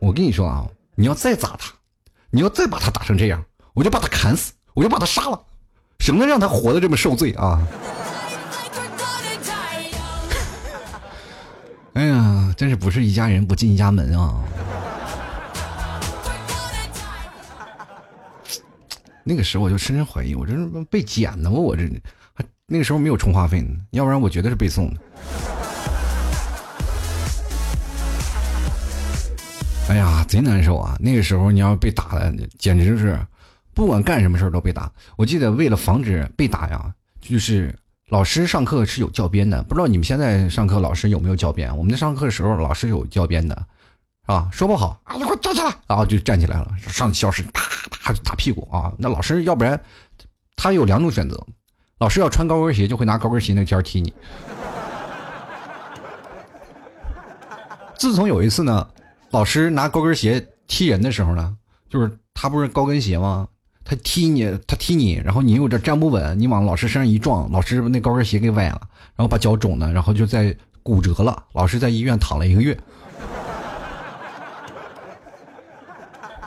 我跟你说啊，你要再砸他，你要再把他打成这样，我就把他砍死，我就把他杀了，省得让他活的这么受罪啊。<laughs> ”哎呀，真是不是一家人不进一家门啊！那个时候我就深深怀疑，我这是被捡的吗？我这还那个时候没有充话费呢，要不然我绝对是被送的。哎呀，贼难受啊！那个时候你要被打了，简直就是不管干什么事都被打。我记得为了防止被打呀，就是老师上课是有教鞭的，不知道你们现在上课老师有没有教鞭？我们在上课的时候老师有教鞭的。啊，说不好啊，你给我站起来，然后就站起来了，上教室啪啪就打屁股啊！那老师要不然，他有两种选择，老师要穿高跟鞋，就会拿高跟鞋那尖踢你。自从有一次呢，老师拿高跟鞋踢人的时候呢，就是他不是高跟鞋吗？他他踢你，他踢你，然后你有点站不稳，你往老师身上一撞，老师那高跟鞋给崴了，然后把脚肿了，然后就在骨折了，老师在医院躺了一个月。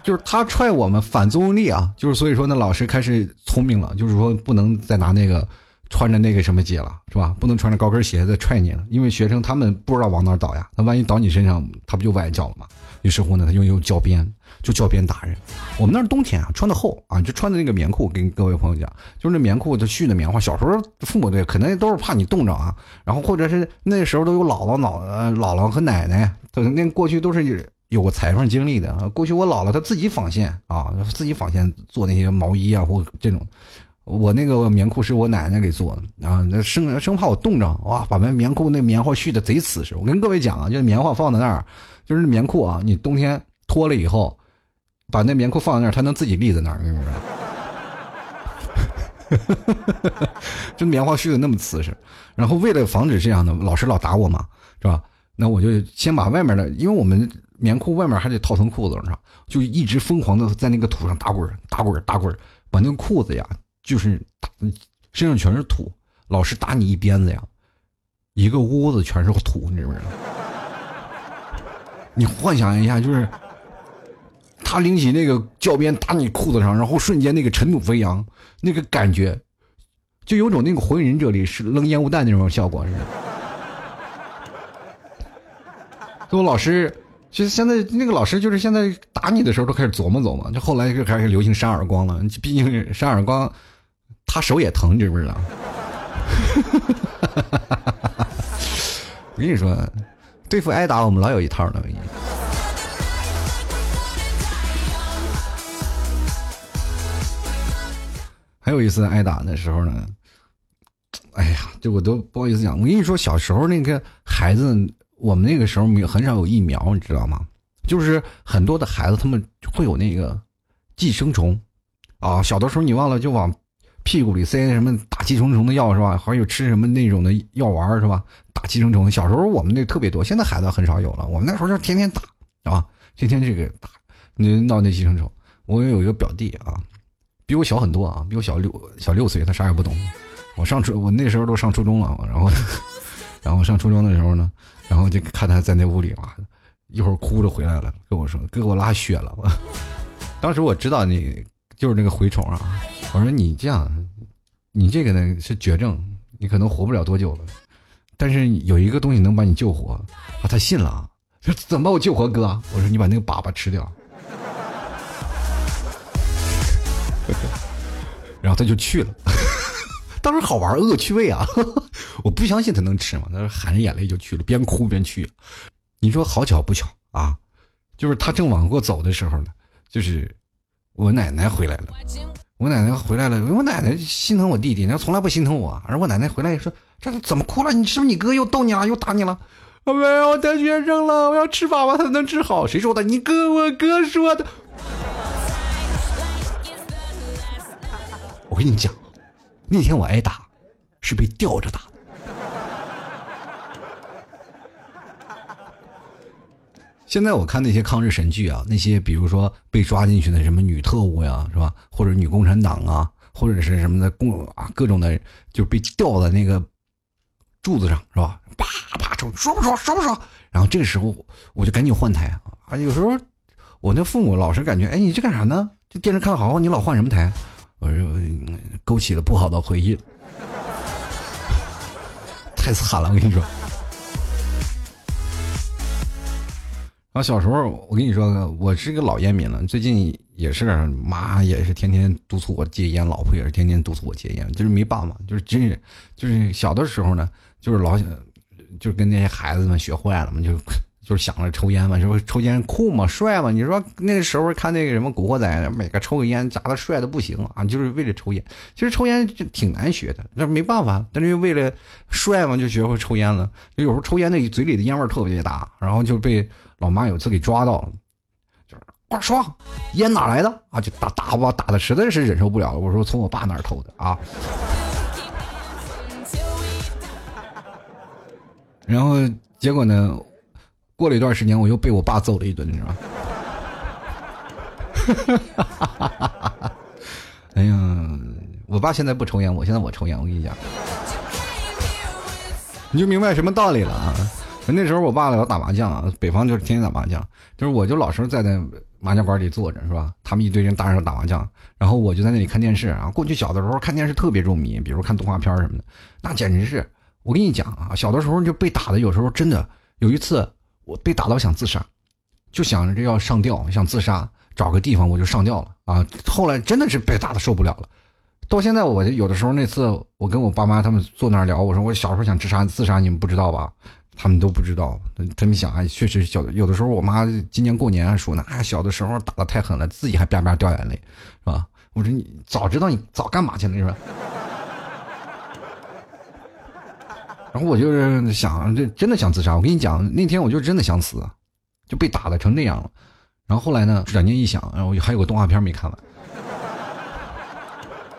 就是他踹我们反作用力啊，就是所以说呢，老师开始聪明了，就是说不能再拿那个穿着那个什么鞋了，是吧？不能穿着高跟鞋再踹你了，因为学生他们不知道往哪倒呀，那万一倒你身上，他不就崴脚了吗？于是乎呢，他就用教鞭，就教鞭打人。我们那儿冬天啊，穿的厚啊，就穿的那个棉裤。跟各位朋友讲，就是那棉裤，它絮的棉花。小时候父母对，可能都是怕你冻着啊，然后或者是那时候都有姥姥、姥姥姥和奶奶，等那过去都是。有过裁缝经历的啊，过去我姥姥她自己纺线啊，自己纺线做那些毛衣啊或这种，我那个棉裤是我奶奶给做的啊，生生怕我冻着哇，把那棉裤那棉花絮的贼瓷实。我跟各位讲啊，就是棉花放在那儿，就是棉裤啊，你冬天脱了以后，把那棉裤放在那儿，它能自己立在那儿，是不是？<laughs> 这棉花絮的那么瓷实，然后为了防止这样的，老师老打我嘛，是吧？那我就先把外面的，因为我们。棉裤外面还得套层裤子上，就一直疯狂的在那个土上打滚打滚打滚把那个裤子呀，就是身上全是土。老师打你一鞭子呀，一个屋子全是土，你知不知道？<laughs> 你幻想一下，就是他拎起那个教鞭打你裤子上，然后瞬间那个尘土飞扬，那个感觉，就有种那个火影忍者里是扔烟雾弹那种效果似的。我 <laughs> 老师。就是现在那个老师，就是现在打你的时候都开始琢磨琢磨，就后来就开始流行扇耳光了。毕竟扇耳光，他手也疼，你知不知道？<laughs> 我跟你说，对付挨打，我们老有一套的。还有一次挨打的时候呢，哎呀，这我都不好意思讲。我跟你说，小时候那个孩子。我们那个时候没有很少有疫苗，你知道吗？就是很多的孩子他们会有那个寄生虫，啊，小的时候你忘了就往屁股里塞什么打寄生虫的药是吧？还有吃什么那种的药丸是吧？打寄生虫。小时候我们那特别多，现在孩子很少有了。我们那时候就天天打，啊，天天这个打，那闹那寄生虫。我有一个表弟啊，比我小很多啊，比我小六小六岁，他啥也不懂。我上初我那时候都上初中了，然后 <laughs> 然后上初中的时候呢。然后就看他在那屋里啊，一会儿哭着回来了，跟我说：“哥我拉血了。<laughs> ”当时我知道你就是那个蛔虫啊。我说：“你这样，你这个呢是绝症，你可能活不了多久了。但是有一个东西能把你救活。”啊，他信了，说：“怎么把我救活，哥？”我说：“你把那个粑粑吃掉。<laughs> ”然后他就去了。当时好玩，恶趣味啊！<laughs> 我不相信他能吃嘛，他说含着眼泪就去了，边哭边去。你说好巧不巧啊？就是他正往过走的时候呢，就是我奶奶回来了。我奶奶回来了，我奶奶心疼我弟弟，她从来不心疼我。而我奶奶回来说：“这怎么哭了？你是不是你哥又逗你了，又打你了？”没有，我得绝症了，我要吃粑粑才能治好。谁说的？你哥，我哥说的。我跟你讲。那天我挨打，是被吊着打的。现在我看那些抗日神剧啊，那些比如说被抓进去的什么女特务呀，是吧？或者女共产党啊，或者是什么的共啊，各种的，就被吊在那个柱子上，是吧？啪啪抽，说不说，说不说？然后这个时候我就赶紧换台啊！有时候我那父母老是感觉，哎，你这干啥呢？这电视看好，你老换什么台？我说，勾起了不好的回忆，太惨了！我跟你说，啊，小时候我跟你说，我是个老烟民了。最近也是，妈也是天天督促我戒烟，老婆也是天天督促我戒烟，就是没办法，就是真是，就是小的时候呢，就是老想，就是跟那些孩子们学坏了嘛，就。就是想着抽烟嘛，说抽烟酷嘛，帅嘛。你说那个时候看那个什么《古惑仔》，每个抽个烟扎的帅的不行啊，就是为了抽烟。其实抽烟就挺难学的，那没办法，但是为了帅嘛，就学会抽烟了。就有时候抽烟那嘴里的烟味特别大，然后就被老妈有次给抓到了，就是快说烟哪来的啊？就打打吧，打的实在是忍受不了了。我说从我爸那儿偷的啊。然后结果呢？过了一段时间，我又被我爸揍了一顿，你知道吗？<laughs> 哎呀，我爸现在不抽烟，我现在我抽烟，我跟你讲，你就明白什么道理了啊！那时候我爸老打麻将啊，北方就是天天打麻将，就是我就老是在那麻将馆里坐着，是吧？他们一堆人搭上打麻将，然后我就在那里看电视啊。过去小的时候看电视特别入迷，比如看动画片什么的，那简直是我跟你讲啊，小的时候就被打的，有时候真的有一次我被打到想自杀，就想着这要上吊，想自杀。找个地方我就上吊了啊！后来真的是被打的受不了了，到现在我就有的时候那次我跟我爸妈他们坐那儿聊，我说我小时候想自杀自杀，你们不知道吧？他们都不知道，他们想啊，确实小有的时候我妈今年过年还说呢，哎，小的时候打的太狠了，自己还啪啪掉眼泪，是吧？我说你早知道你早干嘛去了，是吧？然后我就是想这真的想自杀，我跟你讲，那天我就真的想死，就被打的成那样了。然后后来呢？转念一想，然后还有个动画片没看完。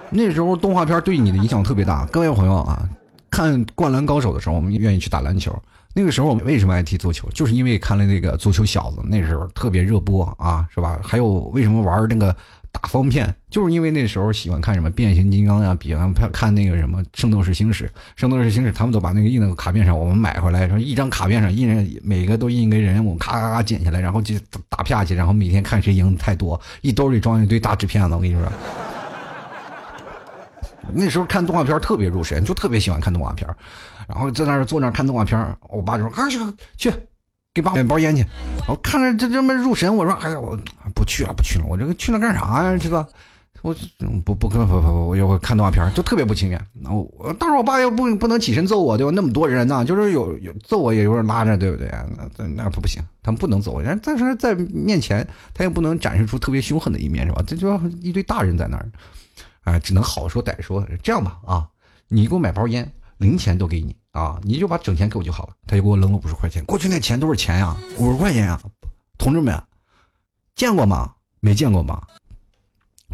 那时候动画片对你的影响特别大。各位朋友啊，看《灌篮高手》的时候，我们愿意去打篮球。那个时候我们为什么爱踢足球？就是因为看了那个《足球小子》，那时候特别热播啊，是吧？还有为什么玩那个？打方片，就是因为那时候喜欢看什么变形金刚呀，比方看那个什么圣斗士星矢，圣斗士星矢他们都把那个印在卡片上，我们买回来，说一张卡片上印人每个都印一个人，我们咔咔咔剪下来，然后就打啪去，然后每天看谁赢的太多，一兜里装一堆大纸片子，我跟你说，那时候看动画片特别入神，就特别喜欢看动画片，然后在那儿坐那看动画片，我爸就说啊去去。给爸买包烟去，我看着这这么入神，我说哎呀，我不去了，不去了，我这个去那干啥呀？这个，我不不不不不，我我看动画片就特别不情愿。我当时我爸又不不能起身揍我，对吧？那么多人呢，就是有有揍我也有人拉着，对不对？那那不不行，他们不能揍我。但是在面前他也不能展示出特别凶狠的一面，是吧？这就一堆大人在那儿，啊，只能好说歹说。这样吧，啊，你给我买包烟，零钱都给你。啊，你就把整钱给我就好了。他就给我扔了五十块钱。过去那钱都是钱呀，五十块钱呀，同志们，见过吗？没见过吗？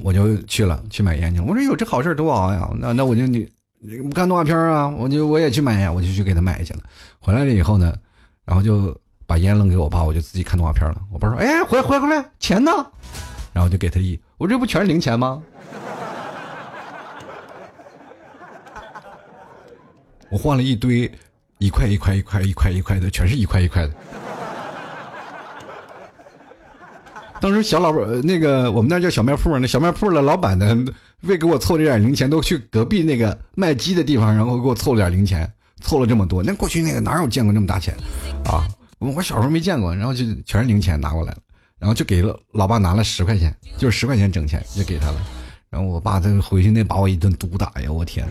我就去了，去买烟去了。我说有这好事多好呀，那那我就你看动画片啊，我就我也去买烟，我就去给他买去了。回来了以后呢，然后就把烟扔给我爸，我就自己看动画片了。我爸说：“哎，回来回来回来，钱呢？”然后就给他一，我这不全是零钱吗？我换了一堆，一块一块一块一块一块的，全是一块一块的。当时小老板那个我们那叫小卖铺那小卖铺的老板呢，为给我凑这点零钱，都去隔壁那个卖鸡的地方，然后给我凑了点零钱，凑了这么多。那过去那个哪有见过这么大钱啊？我小时候没见过，然后就全是零钱拿过来了，然后就给了老爸拿了十块钱，就是十块钱整钱就给他了。然后我爸他回去那把我一顿毒打呀，我天！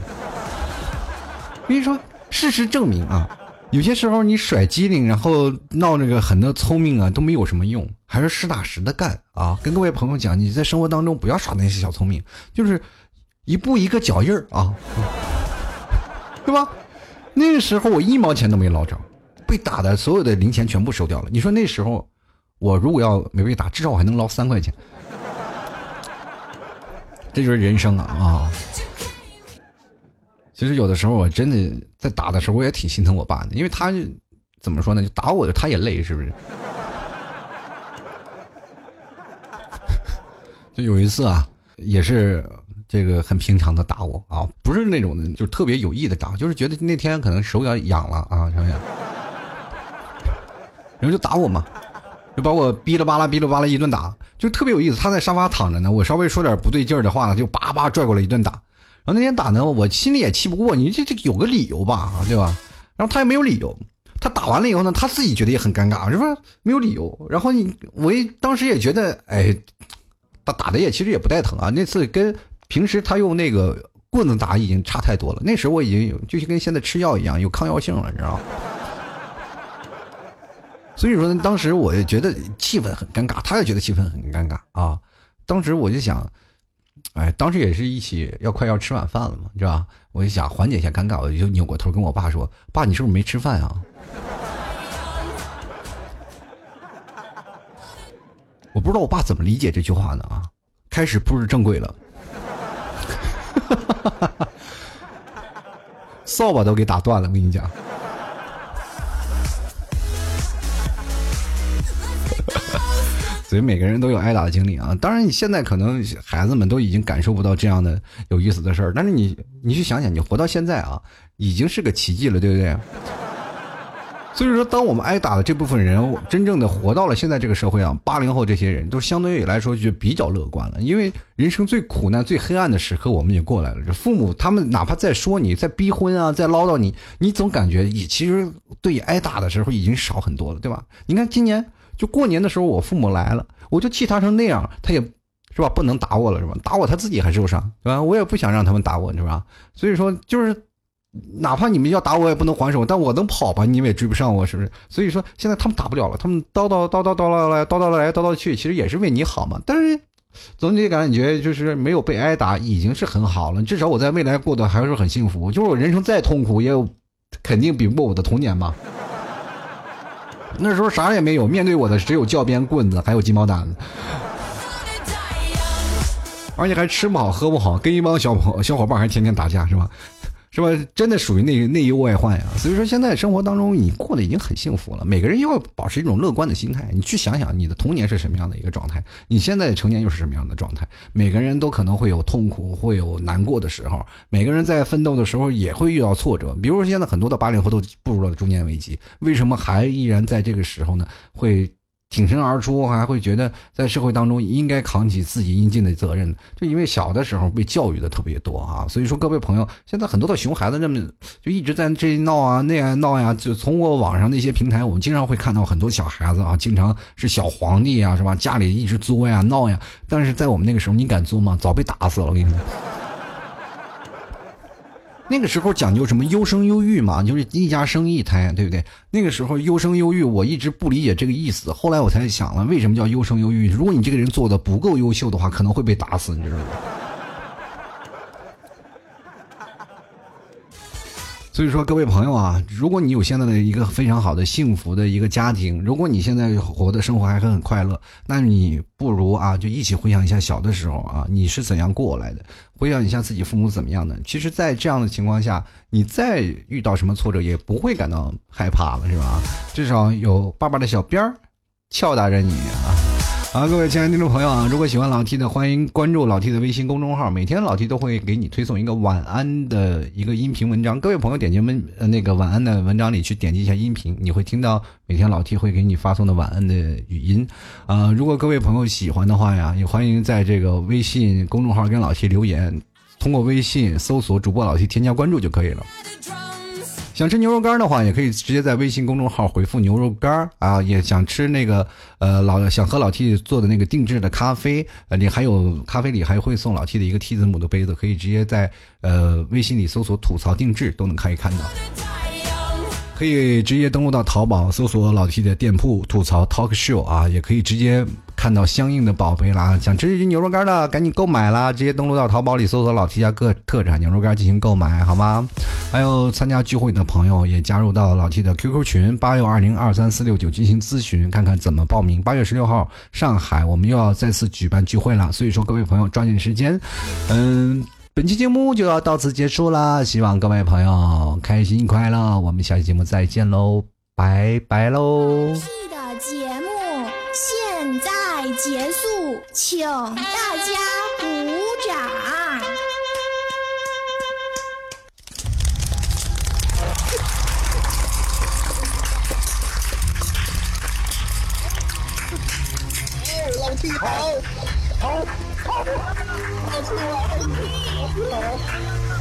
跟你说，事实证明啊，有些时候你甩机灵，然后闹那个很多聪明啊，都没有什么用，还是实打实的干啊！跟各位朋友讲，你在生活当中不要耍那些小聪明，就是一步一个脚印儿啊，<laughs> 对吧？那个时候我一毛钱都没捞着，被打的所有的零钱全部收掉了。你说那时候我如果要没被打，至少我还能捞三块钱。<laughs> 这就是人生啊啊！其实有的时候我真的在打的时候，我也挺心疼我爸的，因为他怎么说呢？就打我的他也累，是不是？<laughs> 就有一次啊，也是这个很平常的打我啊，不是那种的，就特别有意的打，就是觉得那天可能手脚痒了啊，想想，然后就打我嘛，就把我哔哩吧啦哔哩吧啦一顿打，就特别有意思。他在沙发躺着呢，我稍微说点不对劲儿的话呢，就叭叭拽过来一顿打。然后那天打呢，我心里也气不过你，这这有个理由吧，对吧？然后他也没有理由，他打完了以后呢，他自己觉得也很尴尬，是吧？没有理由。然后你我一当时也觉得，哎，打打的也其实也不带疼啊。那次跟平时他用那个棍子打已经差太多了。那时候我已经有，就是跟现在吃药一样，有抗药性了，你知道吗？<laughs> 所以说当时我也觉得气氛很尴尬，他也觉得气氛很尴尬啊。当时我就想。哎，当时也是一起要快要吃晚饭了嘛，是吧？我就想缓解一下尴尬，我就扭过头跟我爸说：“爸，你是不是没吃饭啊？”我不知道我爸怎么理解这句话呢啊！开始步入正轨了，<laughs> 扫把都给打断了，我跟你讲。所以每个人都有挨打的经历啊。当然，你现在可能孩子们都已经感受不到这样的有意思的事儿，但是你你去想想，你活到现在啊，已经是个奇迹了，对不对？<laughs> 所以说，当我们挨打的这部分人真正的活到了现在这个社会啊，八零后这些人都相对于来说就比较乐观了，因为人生最苦难、最黑暗的时刻我们也过来了。这父母他们哪怕在说你、在逼婚啊、在唠叨你，你总感觉你其实对挨打的时候已经少很多了，对吧？你看今年就过年的时候，我父母来了，我就气他成那样，他也是吧，不能打我了是吧？打我他自己还受伤，对吧？我也不想让他们打我，是吧？所以说就是。哪怕你们要打我，也不能还手，但我能跑吧？你们也追不上我，是不是？所以说现在他们打不了了，他们叨叨叨叨叨叨来叨叨来叨叨去，其实也是为你好嘛。但是总体感觉就是没有被挨打，已经是很好了。至少我在未来过得还是很幸福。就是我人生再痛苦，也有肯定比不过我的童年嘛。那时候啥也没有，面对我的只有教鞭、棍子，还有鸡毛掸子，而且还吃不好喝不好，跟一帮小朋小伙伴还天天打架，是吧？是吧？真的属于内内忧外患呀。所以说，现在生活当中你过得已经很幸福了。每个人要保持一种乐观的心态。你去想想，你的童年是什么样的一个状态？你现在成年又是什么样的状态？每个人都可能会有痛苦，会有难过的时候。每个人在奋斗的时候也会遇到挫折。比如说，现在很多的八零后都步入了中年危机，为什么还依然在这个时候呢？会。挺身而出，还会觉得在社会当中应该扛起自己应尽的责任，就因为小的时候被教育的特别多啊。所以说，各位朋友，现在很多的熊孩子这么就一直在这闹啊那样闹呀。就从我网上那些平台，我们经常会看到很多小孩子啊，经常是小皇帝啊，是吧？家里一直作呀闹呀。但是在我们那个时候，你敢作吗？早被打死了，我跟你说。那个时候讲究什么优生优育嘛，就是一家生一胎，对不对？那个时候优生优育，我一直不理解这个意思。后来我才想了，为什么叫优生优育？如果你这个人做的不够优秀的话，可能会被打死，你知道吗？所以说，各位朋友啊，如果你有现在的一个非常好的幸福的一个家庭，如果你现在活的生活还很快乐，那你不如啊，就一起回想一下小的时候啊，你是怎样过来的？回想一下自己父母怎么样的？其实，在这样的情况下，你再遇到什么挫折，也不会感到害怕了，是吧？至少有爸爸的小鞭儿敲打着你啊。好，各位亲爱的听众朋友啊，如果喜欢老 T 的，欢迎关注老 T 的微信公众号，每天老 T 都会给你推送一个晚安的一个音频文章。各位朋友点击文呃那个晚安的文章里去点击一下音频，你会听到每天老 T 会给你发送的晚安的语音。啊，如果各位朋友喜欢的话呀，也欢迎在这个微信公众号跟老 T 留言，通过微信搜索主播老 T 添加关注就可以了。想吃牛肉干的话，也可以直接在微信公众号回复“牛肉干”啊。也想吃那个呃老想喝老 T 做的那个定制的咖啡，呃，你还有咖啡里还会送老 T 的一个 T 字母的杯子，可以直接在呃微信里搜索“吐槽定制”都能可以看到。可以直接登录到淘宝搜索老 T 的店铺吐槽 Talk Show 啊，也可以直接看到相应的宝贝啦。想吃牛肉干的赶紧购买啦！直接登录到淘宝里搜索老 T 家各特产牛肉干进行购买，好吗？还有参加聚会的朋友也加入到老 T 的 QQ 群八六二零二三四六九进行咨询，看看怎么报名。八月十六号上海我们又要再次举办聚会了，所以说各位朋友抓紧时间，嗯。本期节目就要到此结束了，希望各位朋友开心快乐，我们下期节目再见喽，拜拜喽！的节目现在结束，请大家鼓掌。老弟好，好，好，老弟好。好。